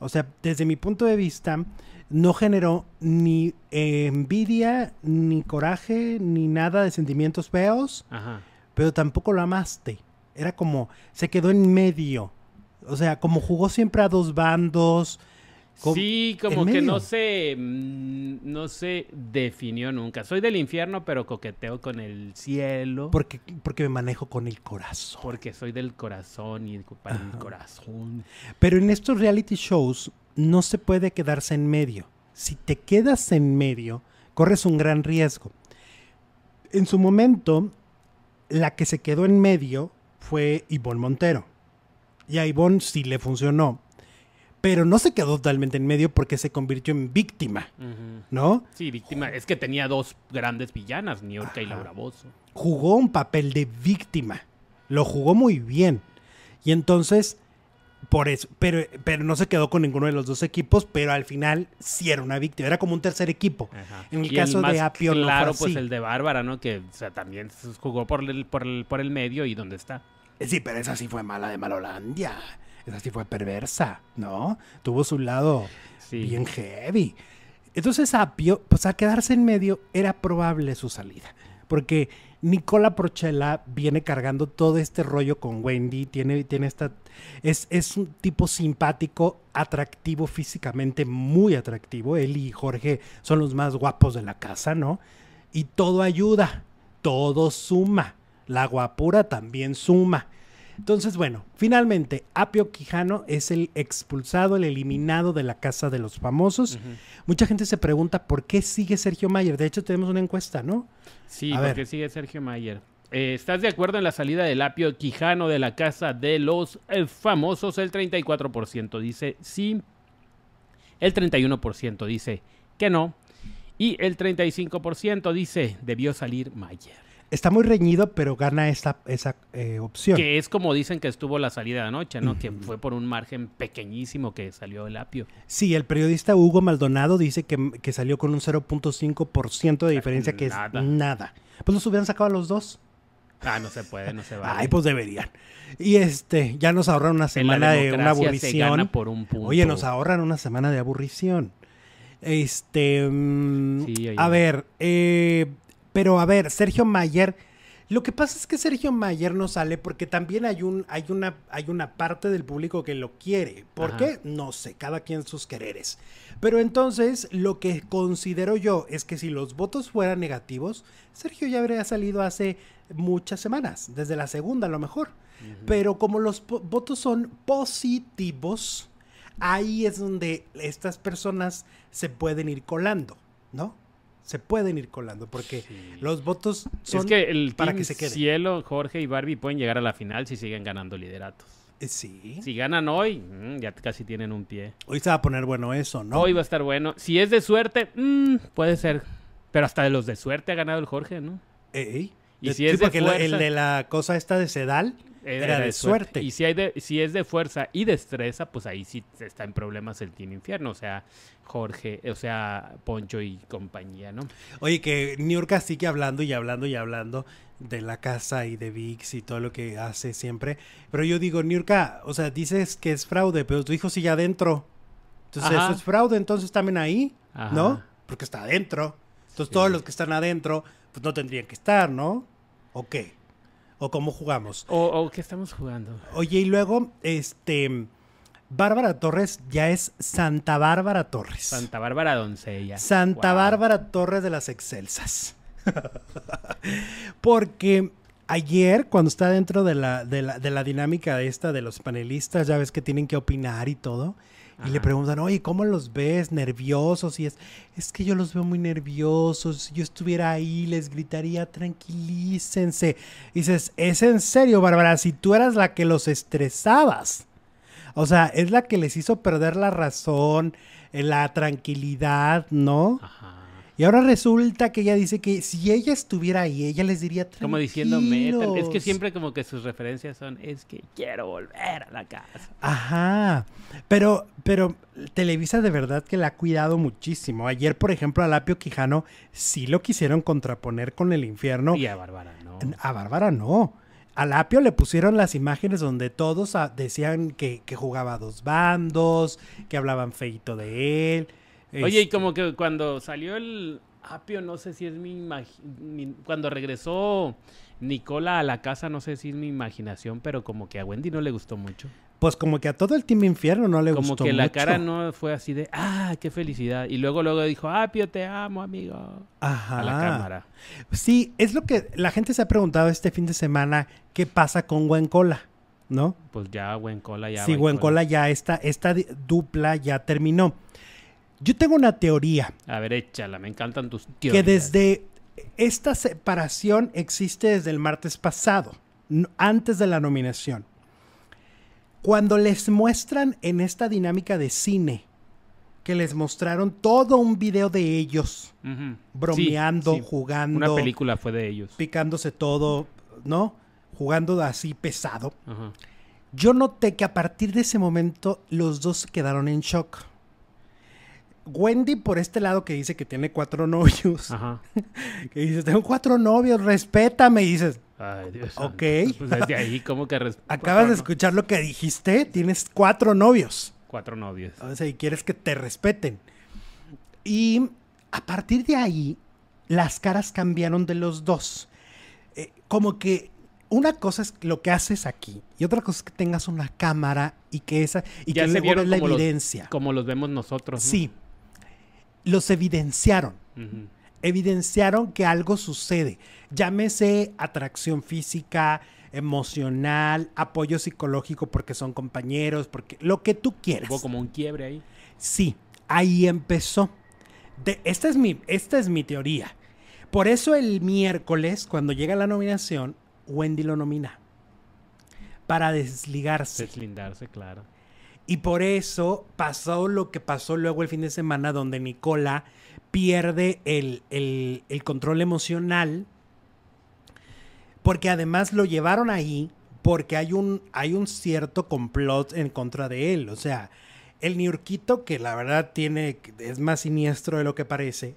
O sea, desde mi punto de vista, no generó ni eh, envidia, ni coraje, ni nada de sentimientos feos, Ajá. pero tampoco lo amaste. Era como, se quedó en medio. O sea, como jugó siempre a dos bandos. Sí, como que medio. no se, mm, no se definió nunca. Soy del infierno, pero coqueteo con el cielo. Porque, porque me manejo con el corazón. Porque soy del corazón y para el corazón. Pero en estos reality shows no se puede quedarse en medio. Si te quedas en medio, corres un gran riesgo. En su momento, la que se quedó en medio fue Ivonne Montero. Y a Ivonne sí le funcionó. Pero no se quedó totalmente en medio porque se convirtió en víctima. ¿no? Sí, víctima. Es que tenía dos grandes villanas, Niurka y Ajá. Laura Bozo. jugó un papel de víctima. Lo jugó muy bien. Y entonces, por eso, pero, pero no se quedó con ninguno de los dos equipos, pero al final sí era una víctima. Era como un tercer equipo. Ajá. En el Y caso más de Apio no fue claro, pues el de Bárbara, ¿no? Que o sea, también jugó por el, por, el, por el medio y dónde está. Sí, pero esa sí fue mala de Malolandia. Esa sí fue perversa, ¿no? Tuvo su lado Sí. bien heavy. Entonces Apio, pues al quedarse en medio, era probable su salida. Porque Nicola Prochella viene cargando todo este rollo con Wendy, tiene, tiene esta... Es, es un tipo simpático, atractivo físicamente, muy atractivo. Él y Jorge son los más guapos de la casa, ¿no? Y todo ayuda, todo suma. La guapura también suma. Entonces, bueno, finalmente, Apio Quijano es el expulsado, el eliminado de la casa de los famosos. Mucha gente se pregunta por qué sigue Sergio Mayer. De hecho, tenemos una encuesta, ¿no? Sí, A porque ver. sigue Sergio Mayer. Eh, ¿Estás de acuerdo en la salida del apio Quijano de la casa de los eh, famosos? El 34% dice sí. El 31% dice que no. Y el 35% dice debió salir Mayer. Está muy reñido, pero gana esa, esa eh, opción. Que es como dicen que estuvo la salida de anoche, ¿no? Que fue por un margen pequeñísimo que salió el apio. Sí, el periodista Hugo Maldonado dice que, que salió con un 0.5% de diferencia, que Nada. es nada. Pues los hubieran sacado a los dos. Ah, no se puede, no se va. Ay, pues deberían. Y este, ya nos ahorran una semana de una se gana aburrición. por un punto. Oye, nos ahorran una semana de aburrición. Este, mm, Sí, a ver, eh, pero a ver, Sergio Mayer, lo que pasa es que Sergio Mayer no sale porque también hay un, hay una, hay una parte del público que lo quiere. ¿Por Ajá. qué? No sé, cada quien sus quereres. Pero entonces, lo que considero yo es que si los votos fueran negativos, Sergio ya habría salido hace muchas semanas, desde la segunda a lo mejor. Pero como los votos son positivos, ahí es donde estas personas se pueden ir colando. ¿no? Se pueden ir colando porque Sí. los votos son es que el para que se quede. Cielo, Jorge y Barbie pueden llegar a la final si siguen ganando lideratos. Eh, Sí. Si ganan hoy, mm, ya casi tienen un pie. Hoy se va a poner bueno eso, ¿no? Hoy va a estar bueno. Si es de suerte, mm, puede ser. Pero hasta de los de suerte ha ganado el Jorge, ¿no? Ey. Y si es de porque el de la cosa esta de Sedal era, de, suerte. Y si, hay de, si es de fuerza y destreza, pues ahí sí está en problemas el Team Infierno. O sea, Jorge, o sea, Poncho y compañía, ¿no? Oye, que Niurka sigue hablando y hablando y hablando de la casa y de VIX y todo lo que hace siempre. Pero yo digo, Niurka, o sea, dices que es fraude, pero tu hijo sigue adentro. Entonces, Ajá. eso es fraude, entonces también ahí, Ajá. ¿no? Porque está adentro. Entonces, Sí. todos los que están adentro, pues no tendrían que estar, ¿no? ¿O qué? ¿O cómo jugamos? O, o ¿qué estamos jugando? Oye, y luego, este. Bárbara Torres ya es Santa Bárbara Torres. Santa Bárbara Doncella. Santa Wow. Bárbara Torres de las Excelsas. Porque ayer, cuando está dentro de la, de la, de la dinámica esta de los panelistas, ya ves que tienen que opinar y todo. Y le preguntan, oye, ¿cómo los ves? ¿Nerviosos? Y es, es que yo los veo muy nerviosos. Si yo estuviera ahí, les gritaría, tranquilícense. Y dices, ¿es en serio, Bárbara? Si tú eras la que los estresabas. O sea, es la que les hizo perder la razón, eh, la tranquilidad, ¿no? Ajá. Y ahora resulta que ella dice que si ella estuviera ahí, ella les diría Como diciendo. Es que "Tranquilos". siempre como que sus referencias son, es que quiero volver a la casa. Ajá. Pero, pero Televisa de verdad que la ha cuidado muchísimo. Ayer, por ejemplo, a Lapio Quijano sí lo quisieron contraponer con el infierno. Y a Bárbara, ¿no? A Bárbara no. A Lapio le pusieron las imágenes donde todos ah, decían que, que jugaba a dos bandos, que hablaban feito de él. Oye, y como que cuando salió el apio, no sé si es mi, Cuando regresó Nicola a la casa, no sé si es mi imaginación, pero como que a Wendy no le gustó mucho. Pues como que a todo el Team Infierno no le como gustó que la mucho. cara no fue así de, ah, qué felicidad. Y luego, luego dijo, apio, te amo, amigo. Ajá. A la cámara. Sí, es lo que la gente se ha preguntado este fin de semana, ¿qué pasa con Huencola? ¿No? Pues ya, buen cola, ya. si buen Huencola ya esta, esta dupla ya terminó. Yo tengo una teoría A ver, échala, me encantan tus que teorías. desde esta separación existe desde el martes pasado, antes de la nominación. Cuando les muestran en esta dinámica de cine, que les mostraron todo un video de ellos bromeando, Sí, sí. jugando, Una película fue de ellos. picándose todo, ¿no? Jugando así pesado. Yo noté que a partir de ese momento los dos quedaron en shock. Wendy por este lado que dice que tiene cuatro novios, Ajá. que dice, tengo cuatro novios, respétame, y dices, Ay, Dios Ok. santo. Pues desde ahí, como que... acabas de escuchar lo que dijiste, tienes cuatro novios, Cuatro novios. o sea, y quieres que te respeten. Y a partir de ahí, las caras cambiaron de los dos. Eh, como que una cosa es lo que haces aquí y otra cosa es que tengas una cámara y que esa y Ya que se luego ves la como los- evidencia. Como los vemos nosotros. ¿no? Sí, los evidenciaron. Evidenciaron que algo sucede. Llámese atracción física, emocional, apoyo psicológico porque son compañeros, porque lo que tú quieras. Hubo como un quiebre ahí. Sí, ahí empezó. De, esta, es mi, esta es mi teoría. Por eso el miércoles, cuando llega la nominación, Wendy lo nomina. Para desligarse. Deslindarse, claro. Y por eso pasó lo que pasó luego el fin de semana, donde Nicola pierde el, el- el control emocional. Porque además lo llevaron ahí porque hay un, hay un cierto complot en contra de él. O sea, el Niurquito, que la verdad tiene, es más siniestro de lo que parece,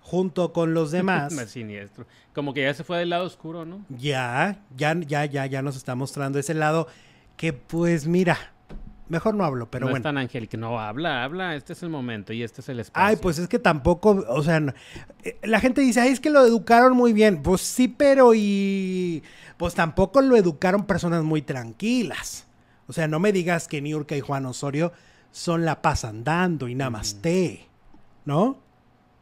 junto con los demás. Más siniestro. Como que ya se fue del lado oscuro, ¿no? Ya, ya, ya, ya, ya nos está mostrando ese lado que pues mira, mejor no hablo, pero no bueno. es tan ángel que no habla, habla. Este es el momento y este es el espacio. Ay, pues es que tampoco, o sea, no- eh, la gente dice, ay, es que lo educaron muy bien. Pues sí, pero y pues tampoco lo educaron personas muy tranquilas. O sea, no me digas que Niurka y Juan Osorio son la paz andando y namaste, ¿no?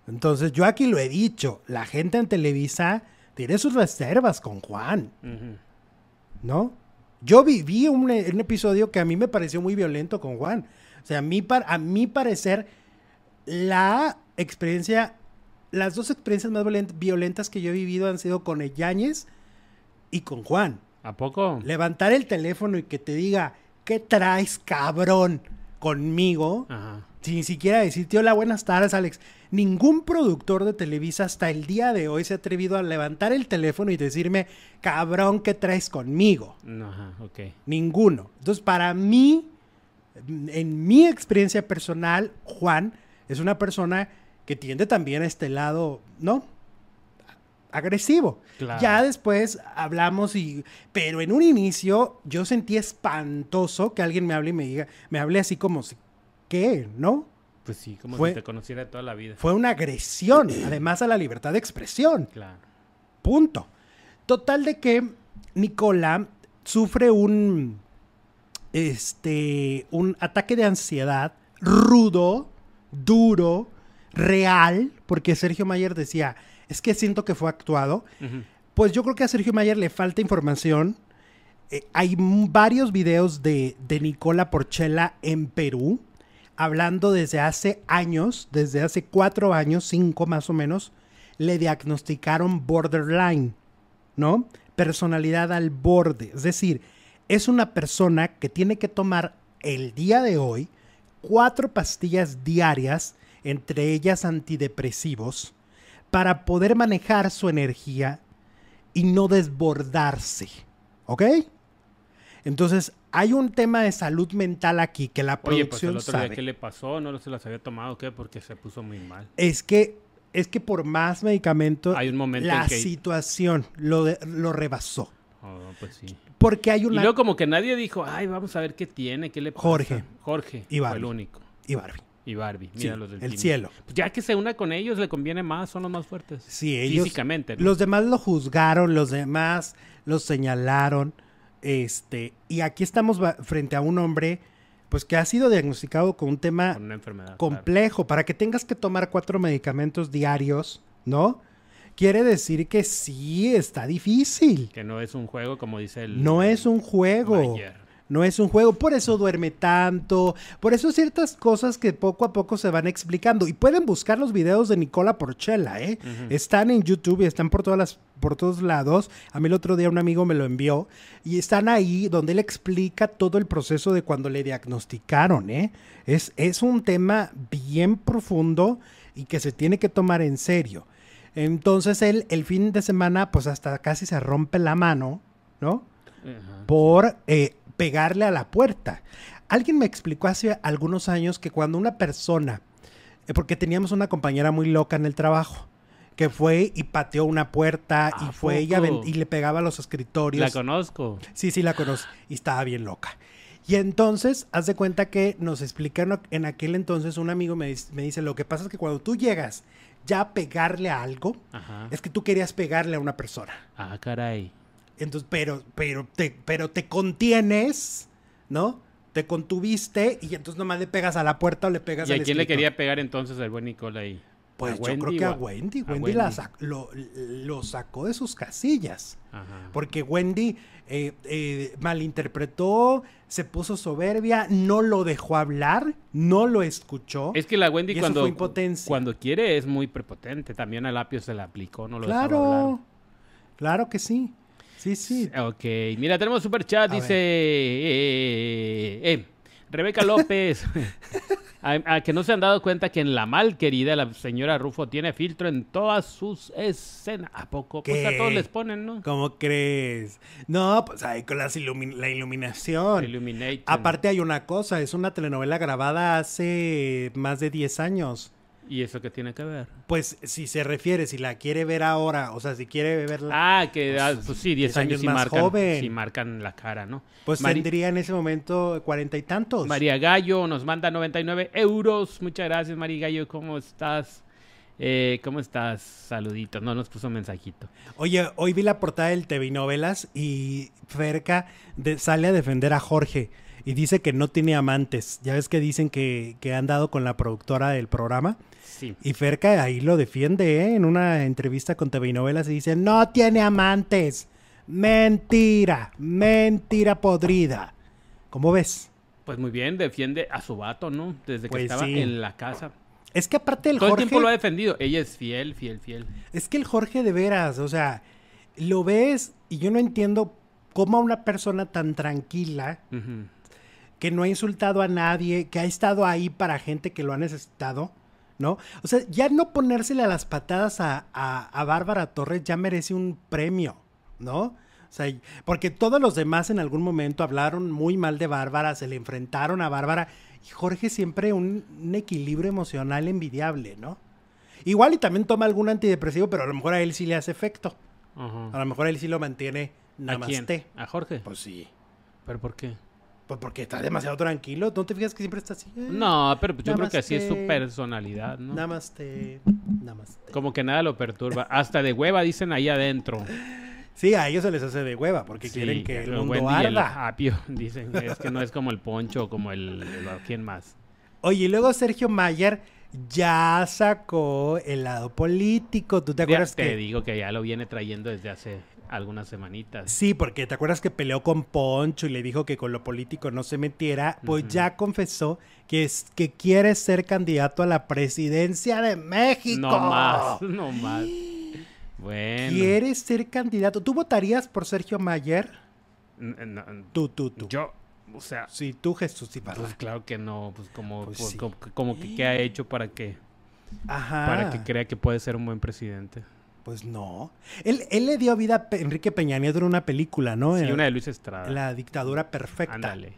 Entonces yo aquí lo he dicho, la gente en Televisa tiene sus reservas con Juan. ¿no? Yo viví un, un episodio que a mí me pareció muy violento con Juan. O sea, a mí, par- a mi parecer, la experiencia las dos experiencias más violen- violentas que yo he vivido han sido con Yáñez y con Juan. ¿A poco? Levantar el teléfono y que te diga, ¿qué traes, cabrón, conmigo? Ajá. Sin siquiera decirte, hola, buenas tardes, Alex. Ningún productor de Televisa hasta el día de hoy se ha atrevido a levantar el teléfono y decirme, cabrón, ¿qué traes conmigo? Ajá, ok. Ninguno. Entonces, para mí, en mi experiencia personal, Juan es una persona que tiende también a este lado, ¿no? Agresivo. Claro. Ya después hablamos y... Pero en un inicio yo sentí espantoso que alguien me hable y me diga, me hable así como, si- ¿qué? ¿No? Pues sí, como Fue- si te conociera de toda la vida. Fue una agresión, además a la libertad de expresión. Claro. Punto. Total de que Nicola sufre un este un ataque de ansiedad rudo, duro, real, porque Sergio Mayer decía, es que siento que fue actuado. Pues yo creo que a Sergio Mayer le falta información. Eh, hay varios videos de, de Nicola Porchela en Perú, hablando desde hace años, desde hace cuatro años, cinco más o menos, le diagnosticaron borderline, ¿no? Personalidad al borde. Es decir, es una persona que tiene que tomar el día de hoy cuatro pastillas diarias, entre ellas antidepresivos, para poder manejar su energía y no desbordarse. ¿Ok? Entonces, hay un tema de salud mental aquí que la Oye, pues producción el otro día, ¿qué le pasó? ¿No se las había tomado qué? Porque se puso muy mal. Es que es que por más medicamento Hay un momento la en que- situación lo, de- lo rebasó. Oh, pues sí. Porque hay Y una luego como que nadie dijo, ay, vamos a ver qué tiene, qué le pasa. Jorge. Jorge. Y fue Barbie. el único. y Barbie. Y Barbie. Sí, Mira los del el cielo. Pues ya que se una con ellos, le conviene más, son los más fuertes. Sí, ellos Físicamente, ¿no? Los demás lo juzgaron, los demás los señalaron. Este, y aquí estamos frente a un hombre pues que ha sido diagnosticado con un tema Con una enfermedad. claro. complejo. Para que tengas que tomar cuatro medicamentos diarios, ¿no? Quiere decir que sí, está difícil. Que no es un juego, como dice el... No es un juego. Mayer. No es un juego, por eso duerme tanto, por eso ciertas cosas que poco a poco se van explicando. Y pueden buscar los videos de Nicola Porchela, ¿eh? Están en YouTube y están por todas las, por todos lados. A mí el otro día un amigo me lo envió y están ahí donde él explica todo el proceso de cuando le diagnosticaron, ¿eh? Es, es un tema bien profundo y que se tiene que tomar en serio. Entonces él, el fin de semana, pues hasta casi se rompe la mano, ¿no? Por eh, pegarle a la puerta. Alguien me explicó hace algunos años que cuando una persona, eh, porque teníamos una compañera muy loca en el trabajo, que fue y pateó una puerta y ¿A fue ella y le pegaba a los escritorios. La conozco. Sí, sí, la conozco. Y estaba bien loca. Y entonces, haz de cuenta que nos explicaron en aquel entonces, un amigo me, me dice, lo que pasa es que cuando tú llegas ya a pegarle a algo, Ajá. es que tú querías pegarle a una persona. Ah, caray. Entonces, pero, pero te, pero te contienes, ¿no? Te contuviste y entonces nomás le pegas a la puerta o le pegas ¿Y a al quién le quería pegar entonces el buen Nicola ahí? Pues ¿A yo Wendy creo que a a- Wendy. a Wendy, la sac- lo, lo sacó de sus casillas. Ajá. Porque Wendy eh, eh, malinterpretó, se puso soberbia, no lo dejó hablar, no lo escuchó. Es que la Wendy cuando, cuando quiere es muy prepotente. También al apio se le aplicó, no lo dejaba hablar. claro, claro que sí. Sí, sí. Ok, mira, tenemos super chat, A dice eh, eh, Rebeca López. a, a que no se han dado cuenta que en la mal querida la señora Rufo tiene filtro en todas sus escenas. ¿A poco? Pues a ¿Qué? todos les ponen, ¿no? ¿Cómo crees? No, pues ahí con las ilumi- la iluminación. Aparte hay una cosa, es una telenovela grabada hace más de 10 años. ¿Y eso qué tiene que ver? Pues si se refiere, si la quiere ver ahora, o sea, si quiere verla, Ah, que ah, pues sí, 10 10 años más marcan, joven. sí marcan la cara, ¿no? pues Mari- tendría en ese momento cuarenta y tantos. María Gallo nos manda 99 euros. Muchas gracias, María Gallo. ¿Cómo estás? Eh, ¿Cómo estás? Saluditos. No nos puso mensajito. Oye, hoy vi la portada del TV Novelas y Ferca de- sale a defender a Jorge y dice que no tiene amantes. Ya ves que dicen que, que han dado con la productora del programa. Sí. Y Ferca ahí lo defiende, ¿eh? En una entrevista con TV Novelas y dice, no tiene amantes. Mentira, mentira podrida. ¿Cómo ves? Pues muy bien, defiende a su vato, ¿no? Desde que Pues estaba sí. en la casa. Es que aparte el Todo Jorge... el tiempo lo ha defendido. Ella es fiel, fiel, fiel. Es que el Jorge de veras, o sea, lo ves y yo no entiendo cómo a una persona tan tranquila, que no ha insultado a nadie, que ha estado ahí para gente que lo ha necesitado, ¿no? O sea, ya no ponérsele a las patadas a, a- a Bárbara Torres ya merece un premio, ¿no? O sea, porque todos los demás en algún momento hablaron muy mal de Bárbara, se le enfrentaron a Bárbara y Jorge siempre un, un equilibrio emocional envidiable, ¿no? Igual y también toma algún antidepresivo, pero a lo mejor a él sí le hace efecto. A lo mejor él sí lo mantiene ¿A nada más quién? ¿A Jorge? Pues sí. ¿Pero por qué? Pues porque está demasiado tranquilo. ¿No te fijas que siempre está así? Eh, No, pero pues yo creo que así es su personalidad, ¿no? Namaste. Namaste. Como que nada lo perturba. Hasta de hueva dicen ahí adentro. Sí, a ellos se les hace de hueva porque Sí, quieren que el el mundo el arda. apio, dicen. Es que no es como el poncho o como el, el- ¿Quién más? Oye, y luego Sergio Mayer ya sacó el lado político. ¿Tú te Ya acuerdas te que...? digo que ya lo viene trayendo desde hace algunas semanitas. Sí, porque te acuerdas que peleó con Poncho y le dijo que con lo político no se metiera. Pues ya confesó que, es, que quiere ser candidato a la presidencia de México. No más, no más. Bueno. Quiere ser candidato. ¿Tú votarías por Sergio Mayer? N- n- Tú, tú, tú. Yo, o sea, Sí, tú, Jesús Ibarra. pues claro que no, pues como, Pues pues, sí. como, como que qué ha hecho para que, Ajá. para que crea que puede ser un buen presidente. Pues no. Él, él le dio vida a Pe- Enrique Peña Nieto en una película, ¿no? Sí, En- una de Luis Estrada. La dictadura perfecta. Ándale.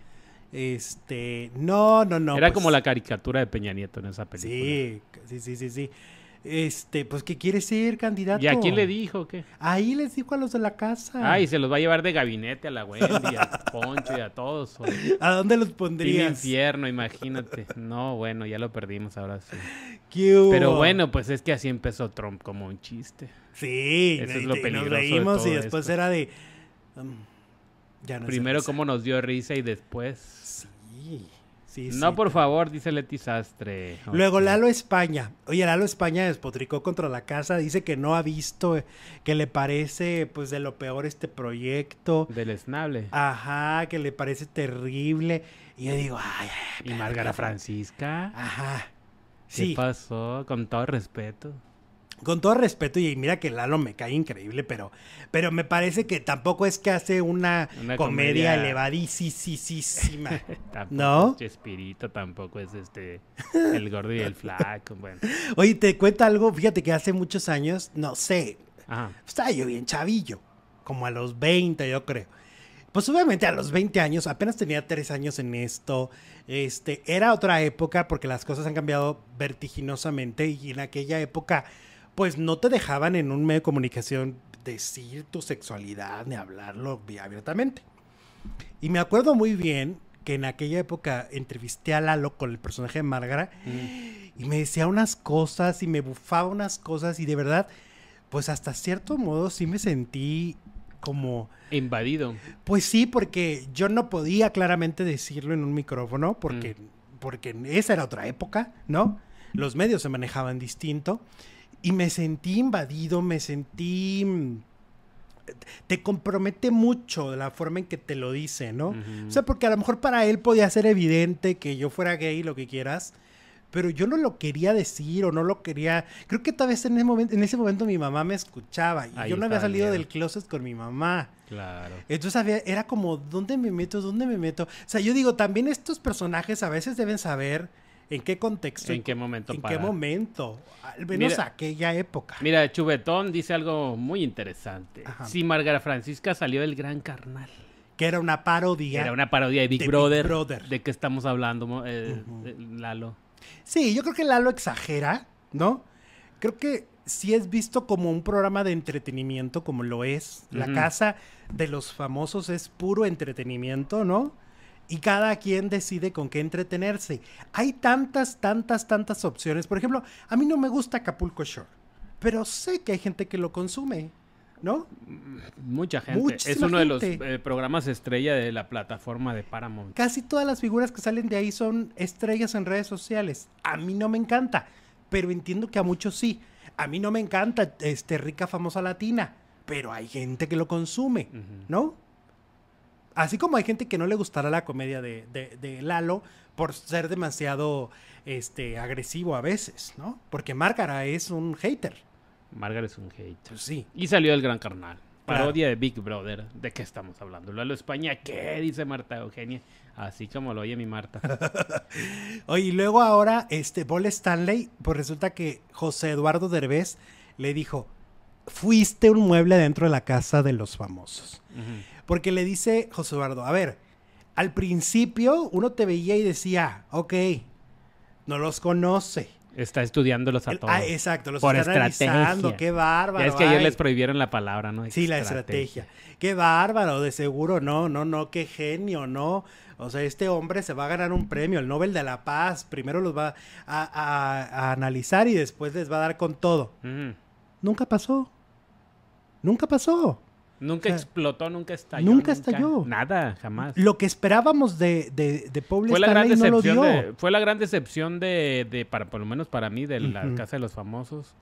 Este, no, no, no. Era pues, como la caricatura de Peña Nieto en esa película. Sí, sí, sí, sí, sí. Este, pues que quiere ser candidato. ¿Y a quién le dijo qué? Ahí les dijo a los de la casa. Ay, se los va a llevar de gabinete a la Wendy, a Poncho y a todos. ¿A dónde los pondrías? infierno, imagínate. No, bueno, ya lo perdimos ahora sí. ¿Qué hubo? Pero bueno, pues es que así empezó Trump como un chiste. Sí, Eso es y- lo y peligroso nos de reímos y todo después esto. era de. um, ya no Primero cómo nos dio risa y después... Sí, sí, no, sí. por favor, dice Leti Sastre. Luego. Lalo España. Oye, Lalo España despotricó contra la casa. Dice que no ha visto, eh, que le parece pues de lo peor este proyecto. Del esnable. Ajá, que le parece terrible. Y yo digo, ay, ay, ¿Y Márgara Francisca? ajá. ¿Qué Sí, pasó? Con todo respeto. Con todo respeto, y mira que Lalo me cae increíble, pero, pero me parece que tampoco es que hace una, Una comedia, comedia- elevadísima. Tampoco ¿No? es Chespirito, tampoco es este... El gordo y el flaco. Bueno. Oye, te cuento algo, fíjate que hace muchos años, no sé, Ajá. estaba yo bien chavillo, como a los 20 yo creo. Pues obviamente a los 20 años, apenas tenía 3 años en esto, este, era otra época porque las cosas han cambiado vertiginosamente y en aquella época pues no te dejaban en un medio de comunicación decir tu sexualidad ni hablarlo bi- abiertamente. Y me acuerdo muy bien que en aquella época entrevisté a Lalo con el personaje de Márgara Mm. y me decía unas cosas y me bufaba unas cosas y de verdad, pues hasta cierto modo sí me sentí como, Invadido. pues sí, porque yo no podía claramente decirlo en un micrófono porque, porque esa era otra época, ¿no? Los medios se manejaban distinto y me sentí invadido, me sentí... mm, Te compromete mucho la forma en que te lo dice, ¿no? O sea, porque a lo mejor para él podía ser evidente que yo fuera gay, lo que quieras, pero yo no lo quería decir o no lo quería. Creo que tal vez en ese momento, en ese momento mi mamá me escuchaba y Ahí yo no había salido miedo. del closet con mi mamá. Claro. Entonces había- era como, ¿dónde me meto? ¿Dónde me meto? O sea, yo digo, también estos personajes a veces deben saber en qué contexto, ¿En qué momento en para? qué momento, al menos Mira- aquella época. Mira, Chubetón dice algo muy interesante. Ajá. Si Márgara Francisca salió del Gran Carnal. Que era una parodia. Era una parodia de Big, de Big Brother, Brother. ¿De qué estamos hablando, eh, Lalo? Sí, yo creo que Lalo exagera, ¿no? Creo que sí es visto como un programa de entretenimiento, como lo es. La casa de los famosos es puro entretenimiento, ¿no? Y cada quien decide con qué entretenerse. Hay tantas, tantas, tantas opciones. Por ejemplo, a mí no me gusta Acapulco Shore, pero sé que hay gente que lo consume, ¿no? Mucha gente. Muchísima es uno de los eh, programas estrella de la plataforma de Paramount. Casi todas las figuras que salen de ahí son estrellas en redes sociales. A mí no me encanta, pero entiendo que a muchos sí. A mí no me encanta este rica famosa latina, pero hay gente que lo consume. ¿no? Así como hay gente que no le gustará la comedia de, de- de Lalo por ser demasiado este, agresivo a veces, ¿no? Porque Márgara es un hater. Margaret es un hate. Pues sí. Y salió el gran carnal. Claro. Parodia de Big Brother. ¿De qué estamos hablando? Lalo España, ¿qué? Dice Marta Eugenia. Así como lo oye mi Marta. Oye, y luego ahora, este, Paul Stanley, pues resulta que José Eduardo Derbez le dijo, fuiste un mueble dentro de la casa de los famosos. Ujú. Porque le dice José Eduardo, a ver, al principio uno te veía y decía, ok, no los conoce. Está estudiándolos a El- todos. ah, exacto, los Por está estrategia. analizando, qué bárbaro. Ya es que ayer ay. les prohibieron la palabra, ¿no? Sí, la estrategia. Qué bárbaro, de seguro, no, no, no, qué genio, no. O sea, este hombre se va a ganar un premio, el Nobel de la Paz. Primero los va a, a- a analizar y después les va a dar con todo. Nunca pasó. Nunca pasó. Nunca O sea, explotó, nunca estalló. nunca estalló. Nada, jamás. Lo que esperábamos de, de, de Paul Fue la, gran Stanley no lo decepción dio. de, fue la gran decepción de, de para, por lo menos para mí, de la. Casa de los Famosos.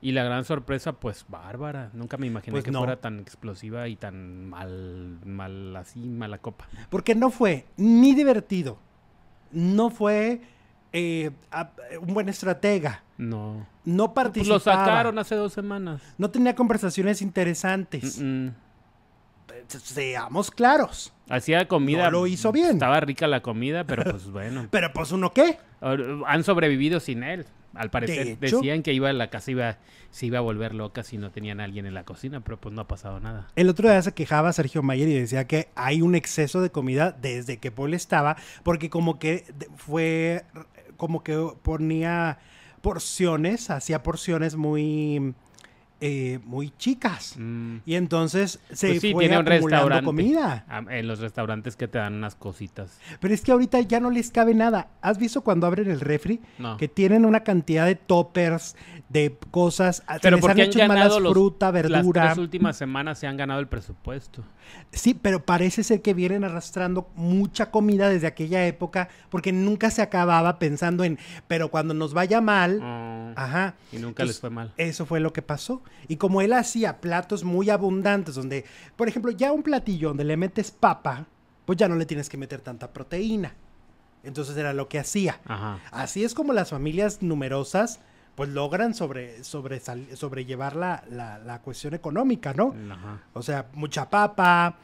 Y la gran sorpresa, pues, bárbara. Nunca me imaginé Pues que no. fuera tan explosiva y tan mal, mal así, mala copa. Porque no fue ni divertido. No fue eh, a- un buen estratega. No. No Pues participaba. lo sacaron hace dos semanas. No tenía conversaciones interesantes. Mm, mm. Seamos claros. Hacía comida. No lo hizo bien. Estaba rica la comida, pero pues bueno. Pero pues uno qué? Han sobrevivido sin él. Al parecer De decían que iba a la casa iba se iba a volver loca si no tenían a alguien en la cocina, pero pues no ha pasado nada. El otro día se quejaba Sergio Mayer y decía que hay un exceso de comida desde que Paul estaba, porque como que fue, como que ponía porciones, hacía porciones muy, eh, muy chicas. Mm. Y entonces se Pues sí, fue tiene un acumulando restaurante. comida. Ah, En los restaurantes que te dan unas cositas. Pero es que ahorita ya no les cabe nada. ¿Has visto cuando abren el refri? No. Que tienen una cantidad de toppers, de cosas. se Pero les porque han hecho malas los, fruta, las verdura. tres últimas semanas se han ganado el presupuesto. Sí, pero parece ser que vienen arrastrando mucha comida desde aquella época porque nunca se acababa pensando en, pero cuando nos vaya mal, Oh, ajá. y nunca Entonces, les fue mal. Eso fue lo que pasó. Y como él hacía platos muy abundantes, donde, por ejemplo, ya un platillo donde le metes papa, pues ya no le tienes que meter tanta proteína. Entonces era lo que hacía. Ajá. Así es como las familias numerosas pues logran sobre, sobresal- sobrellevar la, la, la cuestión económica, ¿no? Ajá. O sea, mucha papa,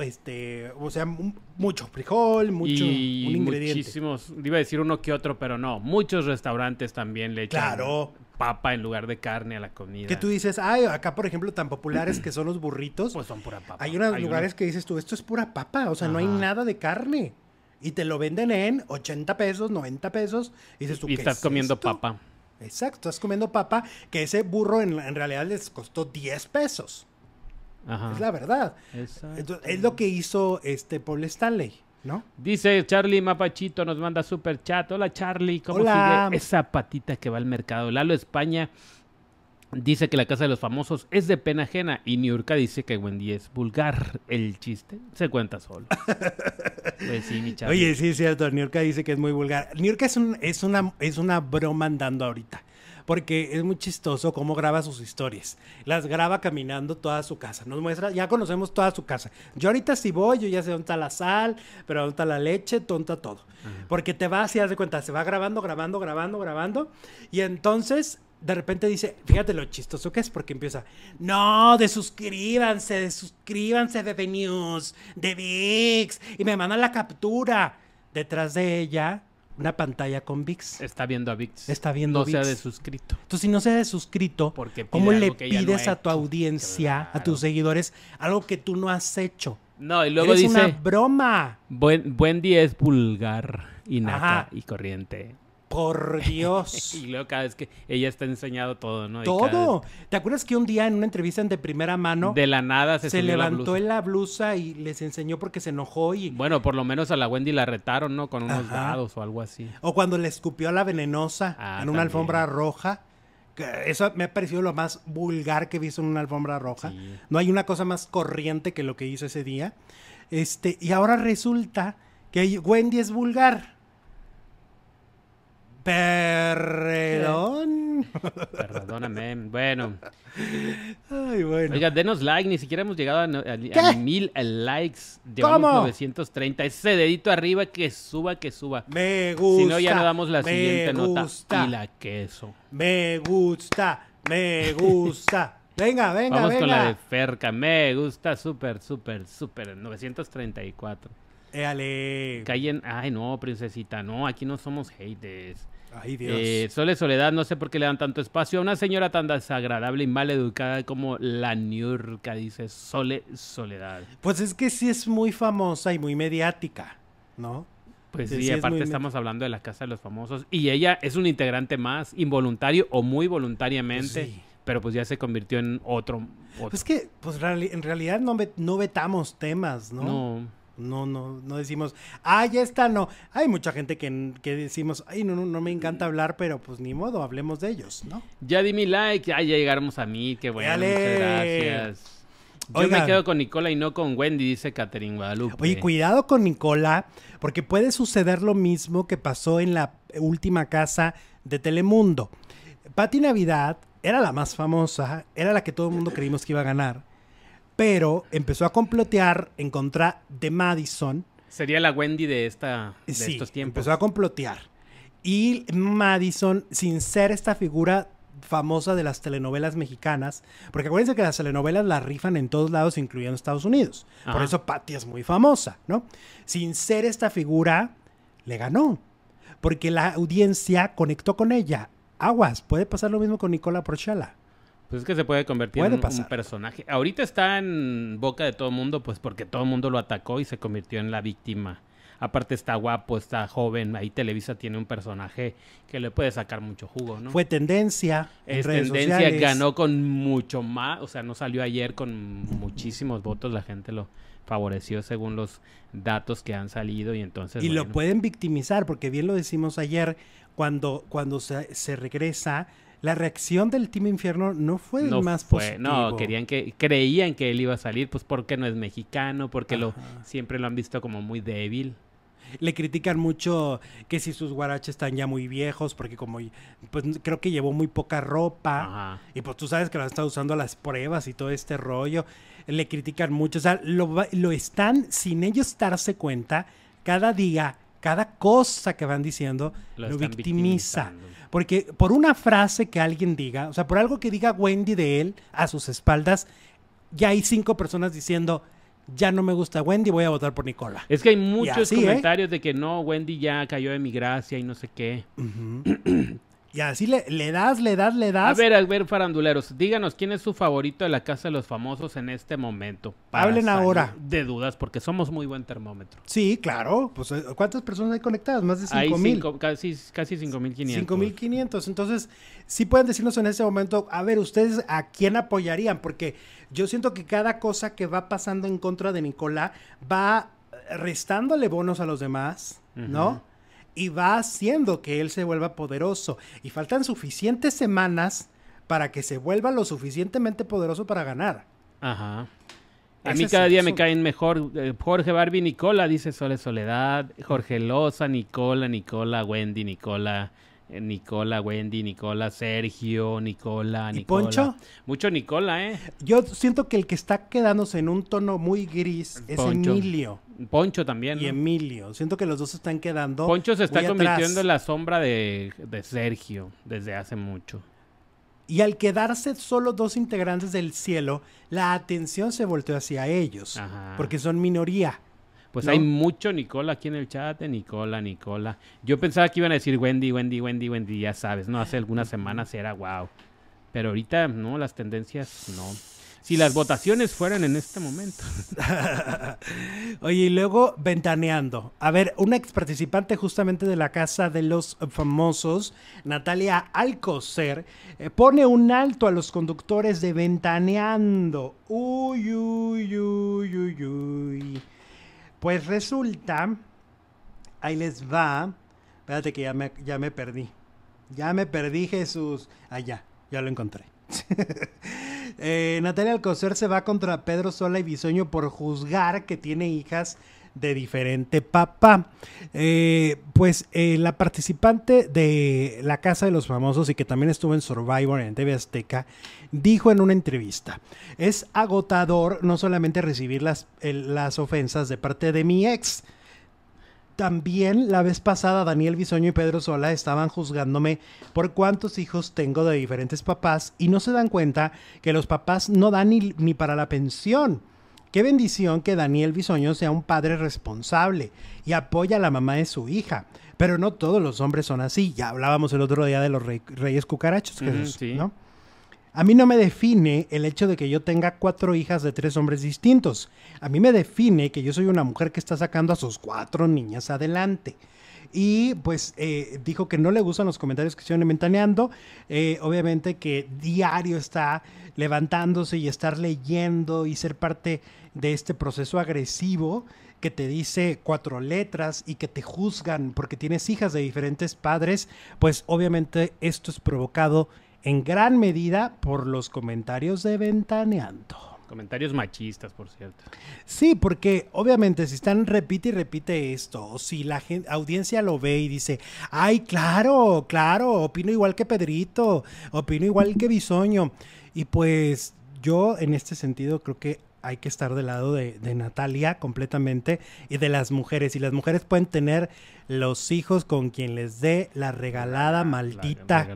este, o sea, mu- mucho frijol, mucho y un ingrediente. muchísimos, iba a decir uno que otro, pero no, muchos restaurantes también le echan Claro. Papa en lugar de carne a la comida. Que tú dices, ay, acá por ejemplo tan populares que son los burritos, Pues son pura papa. hay unos Hay lugares que dices tú, esto es pura papa, o sea, no hay nada de carne. Y te lo venden en 80 pesos, 90 pesos, y dices tú, y ¿qué estás es comiendo esto? papa. Exacto, estás comiendo papa, que ese burro en, en realidad les costó 10 pesos. Ajá. Es la verdad. Exacto. Entonces, es lo que hizo este Paul Stanley, ¿no? Dice Charlie Mapachito, nos manda super chat. Hola Charlie, ¿cómo Hola. sigue esa patita que va al mercado? Lalo España dice que la casa de los famosos es de pena ajena y Niurka dice que Wendy es vulgar. El chiste se cuenta solo. pues sí, mi Charlie. Oye, sí es cierto, Niurka dice que es muy vulgar. Niurka es, un, es, una, es una broma andando ahorita. Porque es muy chistoso cómo graba sus historias. Las graba caminando toda su casa. Nos muestra, ya conocemos toda su casa. Yo ahorita si voy, yo ya sé dónde está la sal, pero dónde está la leche, está todo. Porque te va así, haz de cuenta, se va grabando, grabando, grabando, grabando. Y entonces, de repente dice, fíjate lo chistoso que es, porque empieza, no, de suscríbanse, de suscríbanse de The News, de VIX. Y me mandan la captura. Detrás de ella, una pantalla con VIX. Está viendo a Vix. Está viendo No se ha ViX. desuscrito. Entonces, si no se ha suscrito, Porque ¿cómo le no pides a tu audiencia, a tus seguidores, algo que tú no has hecho? No, y luego Eres dice, una broma. buen, buen día es vulgar y nata Ajá. y corriente. Por Dios. Y luego cada vez que ella está enseñado todo, ¿no? Y Todo. ¿Te acuerdas que un día en una entrevista de primera mano De la nada se, se subió la levantó en la blusa y les enseñó porque se enojó y Bueno, por lo menos a la Wendy la retaron, ¿no? Con unos Ajá. dados o algo así. o cuando le escupió a la venenosa Ah, en una también. alfombra roja. Eso me ha parecido lo más vulgar que he visto en una alfombra roja. Sí. No hay una cosa más corriente que lo que hizo ese día. Este, y ahora resulta que Wendy es vulgar. Perdón. Perdóname. Bueno. Ay, bueno. Oiga, denos like. Ni siquiera hemos llegado a, no- a- a mil likes. Llevamos ¿Cómo? 930. Ese dedito arriba que suba, que suba. Me gusta. Si no, ya no damos la siguiente nota. gusta, Y la queso. Me gusta. Me gusta. Venga, venga, Vamos venga. con la de Ferca. Me gusta súper, súper, súper. 934. Éale. Callen. Ay, no, princesita. No, aquí no somos haters. Ay, Dios. Eh, Sole Soledad, no sé por qué le dan tanto espacio a una señora tan desagradable y mal educada como la Niurka, dice Sole Soledad. Pues es que sí es muy famosa y muy mediática, ¿no? Pues Sí, es aparte estamos hablando de la Casa de los Famosos. Y ella es un integrante más, involuntario o muy voluntariamente. Pues sí. Pero pues ya se convirtió en otro. otro. Pues que, pues reali- en realidad no, no vetamos temas, ¿no? no. No, no, no decimos, ah, ya está, no. Hay mucha gente que, que decimos, ay, no, no, no me encanta hablar, pero pues ni modo, hablemos de ellos, ¿no? Ya di mi like, ya llegamos a mí, qué bueno, Dale. muchas gracias. Yo Oigan. me quedo con Nicola y no con Wendy, dice Catherine Guadalupe. Oye, cuidado con Nicola, porque puede suceder lo mismo que pasó en la última casa de Telemundo. Patti Navidad era la más famosa, era la que todo el mundo creímos que iba a ganar, pero empezó a complotear en contra de Madison. Sería la Wendy de, esta, de Sí, estos tiempos. empezó a complotear. Y Madison, sin ser esta figura famosa de las telenovelas mexicanas, porque acuérdense que las telenovelas las rifan en todos lados, incluyendo Estados Unidos. Por eso Patty es muy famosa, ¿no? Sin ser esta figura, le ganó. Porque la audiencia conectó con ella. Aguas, puede pasar lo mismo con Nicola Porchela. Pues es que se puede convertir Puede en un- personaje. Ahorita está en boca de todo el mundo, pues porque todo el mundo lo atacó y se convirtió en la víctima. Aparte está guapo, está joven. Ahí Televisa tiene un personaje que le puede sacar mucho jugo, ¿no? Fue tendencia en es redes tendencia, sociales. ganó con mucho más, o sea, no salió ayer con muchísimos votos, la gente lo favoreció según los datos que han salido y entonces... Y lo pueden victimizar, porque bien lo decimos ayer, cuando, cuando se, se regresa, la reacción del Team Infierno no fue no más fue, positivo. no, querían que, creían que él iba a salir, pues porque no es mexicano, porque lo siempre lo han visto como muy débil. Le critican mucho que si sus guaraches están ya muy viejos, porque como pues creo que llevó muy poca ropa. Ajá. Y pues tú sabes que la está usando a las pruebas y todo este rollo. Le critican mucho. O sea, lo, va- lo están, sin ellos darse cuenta, cada día, cada cosa que van diciendo, Lo lo, victimiza. Porque por una frase que alguien diga, o sea, por algo que diga Wendy de él a sus espaldas, ya hay cinco personas diciendo, ya no me gusta Wendy, voy a votar por Nicola. Es que hay muchos así, ¿eh? comentarios de que no, Wendy ya cayó de mi gracia y no sé qué. Y así le, le das, le das, le A das. ver, a ver, faranduleros, díganos quién es su favorito de la Casa de los Famosos en este momento. Hablen ahora. De dudas, porque somos muy buen termómetro. Sí, claro. Pues, eh, ¿cuántas personas hay conectadas? Más de Hay 5 mil. cinco, casi, casi 5.500. 5500. Entonces, sí pueden decirnos en este momento, a ver, ustedes a quién apoyarían, porque yo siento que cada cosa que va pasando en contra de Nicolás va restándole bonos a los demás, ¿no? Y va haciendo que él se vuelva poderoso. Y faltan suficientes semanas para que se vuelva lo suficientemente poderoso para ganar. Ajá. A mí cada día me caen mejor eh, Jorge Barbie, Nicola, dice Sole Soledad, Jorge Loza, Nicola, Nicola, Wendy, Nicola, Nicola, Wendy, Nicola, Sergio, Nicola, ¿Y Nicola. Poncho? Mucho Nicola, ¿eh? Yo siento que el que está quedándose en un tono muy gris es Poncho. Emilio. Poncho también. Y. Emilio. Siento que los dos están quedando. Poncho se está convirtiendo atrás. en la sombra de, de Sergio desde hace mucho. Y al quedarse solo dos integrantes del cielo, la atención se volteó hacia ellos. Ajá. Porque son minoría. Pues ¿no? hay mucho Nicola aquí en el chat, de Nicola, Nicola. Yo pensaba que iban a decir Wendy, Wendy, Wendy, Wendy, ya sabes, ¿no? Hace algunas semanas era wow. Pero ahorita, no, las tendencias, no. Si las votaciones fueran en este momento. Oye, y luego ventaneando. A ver, una ex participante justamente de la Casa de los Famosos, Natalia Alcocer, eh, pone un alto a los conductores de Ventaneando. Uy, uy, uy, uy, uy. Pues resulta, ahí les va. Espérate que ya me, ya me perdí. Ya me perdí, Jesús. Allá, ya lo encontré. Eh, Natalia Alcocer se va contra Pedro Sola y Bisoño por juzgar que tiene hijas de diferente papá. Eh, pues eh, la participante de La Casa de los Famosos y que también estuvo en Survivor en TV Azteca, dijo en una entrevista, es agotador no solamente recibir las, las ofensas de parte de mi ex, también la vez pasada Daniel Bisoño y Pedro Sola estaban juzgándome por cuántos hijos tengo de diferentes papás y no se dan cuenta que los papás no dan ni, ni para la pensión. Qué bendición que Daniel Bisoño sea un padre responsable y apoya a la mamá de su hija. Pero no todos los hombres son así. Ya hablábamos el otro día de los reyes cucarachos, ¿no? A mí no me define el hecho de que yo tenga cuatro hijas de tres hombres distintos. A mí me define que yo soy una mujer que está sacando a sus cuatro niñas adelante. Y pues eh, dijo que no le gustan los comentarios que estuvieron mentaneando. Eh, obviamente que diario está levantándose y estar leyendo y ser parte de este proceso agresivo que te dice cuatro letras y que te juzgan porque tienes hijas de diferentes padres, pues obviamente esto es provocado en gran medida por los comentarios de Ventaneando. Comentarios machistas, por cierto. Sí, porque obviamente si están repite y repite esto, o si la audiencia lo ve y dice, ay, claro, claro, opino igual que Pedrito, opino igual que Bisoño. Y pues yo en este sentido creo que hay que estar del lado de, Natalia completamente y de las mujeres. Y las mujeres pueden tener los hijos con quien les dé la regalada maldita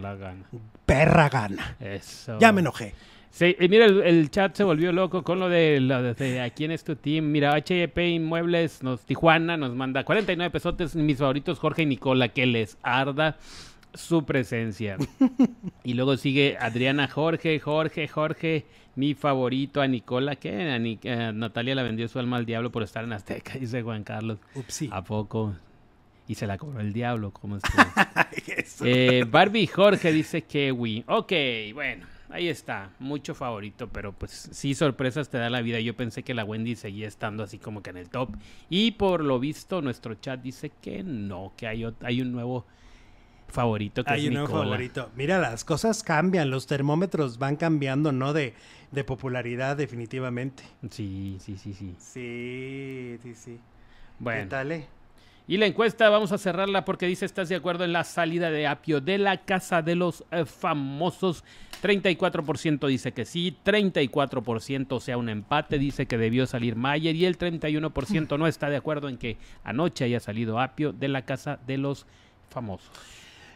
perra gana. Eso. Ya me enojé. Sí, y mira, el, chat se volvió loco con lo de, lo de, aquí en este team. Mira, HEP Inmuebles, nos, Tijuana, nos manda 49 pesotes, mis favoritos, Jorge y Nicola, que les arda su presencia. y luego sigue Adriana Jorge, Jorge, Jorge, mi favorito, a Nicola, que a, Natalia la vendió su alma al diablo por estar en Azteca, dice Juan Carlos. Upsi. ¿A poco? Y se la cobró el diablo, ¿cómo es eh, Barbie Jorge dice que oui. Ok, bueno, ahí está. Mucho favorito, pero pues sí, sorpresas te da la vida. Yo pensé que la Wendy seguía estando así como que en el top. Y por lo visto, nuestro chat dice que no, que hay, hay un nuevo favorito que hay un nuevo favorito. Mira, las cosas cambian, los termómetros van cambiando, ¿no? De, de popularidad, definitivamente. Sí, sí, sí, sí. Sí, sí, sí. Bueno. ¿Qué tal, eh? Y la encuesta vamos a cerrarla porque dice, ¿estás de acuerdo en la salida de Apio de la casa de los eh, famosos? 34% dice que sí, 34% o sea un empate dice que debió salir Mayer y el 31% no está de acuerdo en que anoche haya salido Apio de la casa de los famosos.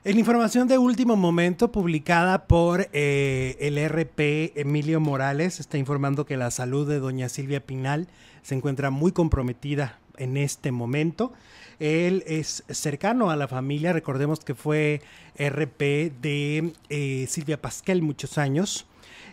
En información de último momento publicada por eh, el RP Emilio Morales, está informando que la salud de doña Silvia Pinal se encuentra muy comprometida en este momento. Él es cercano a la familia, recordemos que fue RP de eh, Silvia Pasquel muchos años.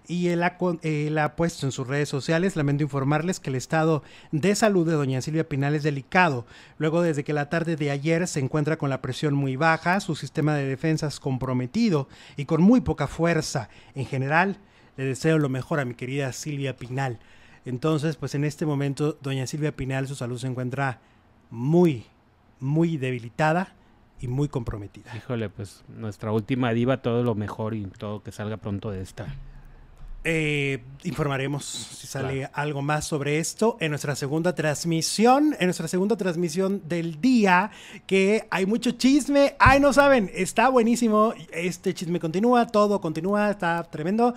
Y él ha, él ha, puesto en sus redes sociales, lamento informarles que el estado de salud de doña Silvia Pinal es delicado. Luego, desde que la tarde de ayer se encuentra con la presión muy baja, su sistema de defensas comprometido y con muy poca fuerza. En general, le deseo lo mejor a mi querida Silvia Pinal. Entonces, pues en este momento, doña Silvia Pinal, su salud se encuentra muy, muy debilitada y muy comprometida. Híjole, pues nuestra última diva, todo lo mejor y todo que salga pronto de esta. Eh, informaremos si sale algo más sobre esto en nuestra segunda transmisión, en nuestra segunda transmisión del día, que hay mucho chisme. Ay, no saben, está buenísimo. Este chisme continúa, todo continúa, está tremendo.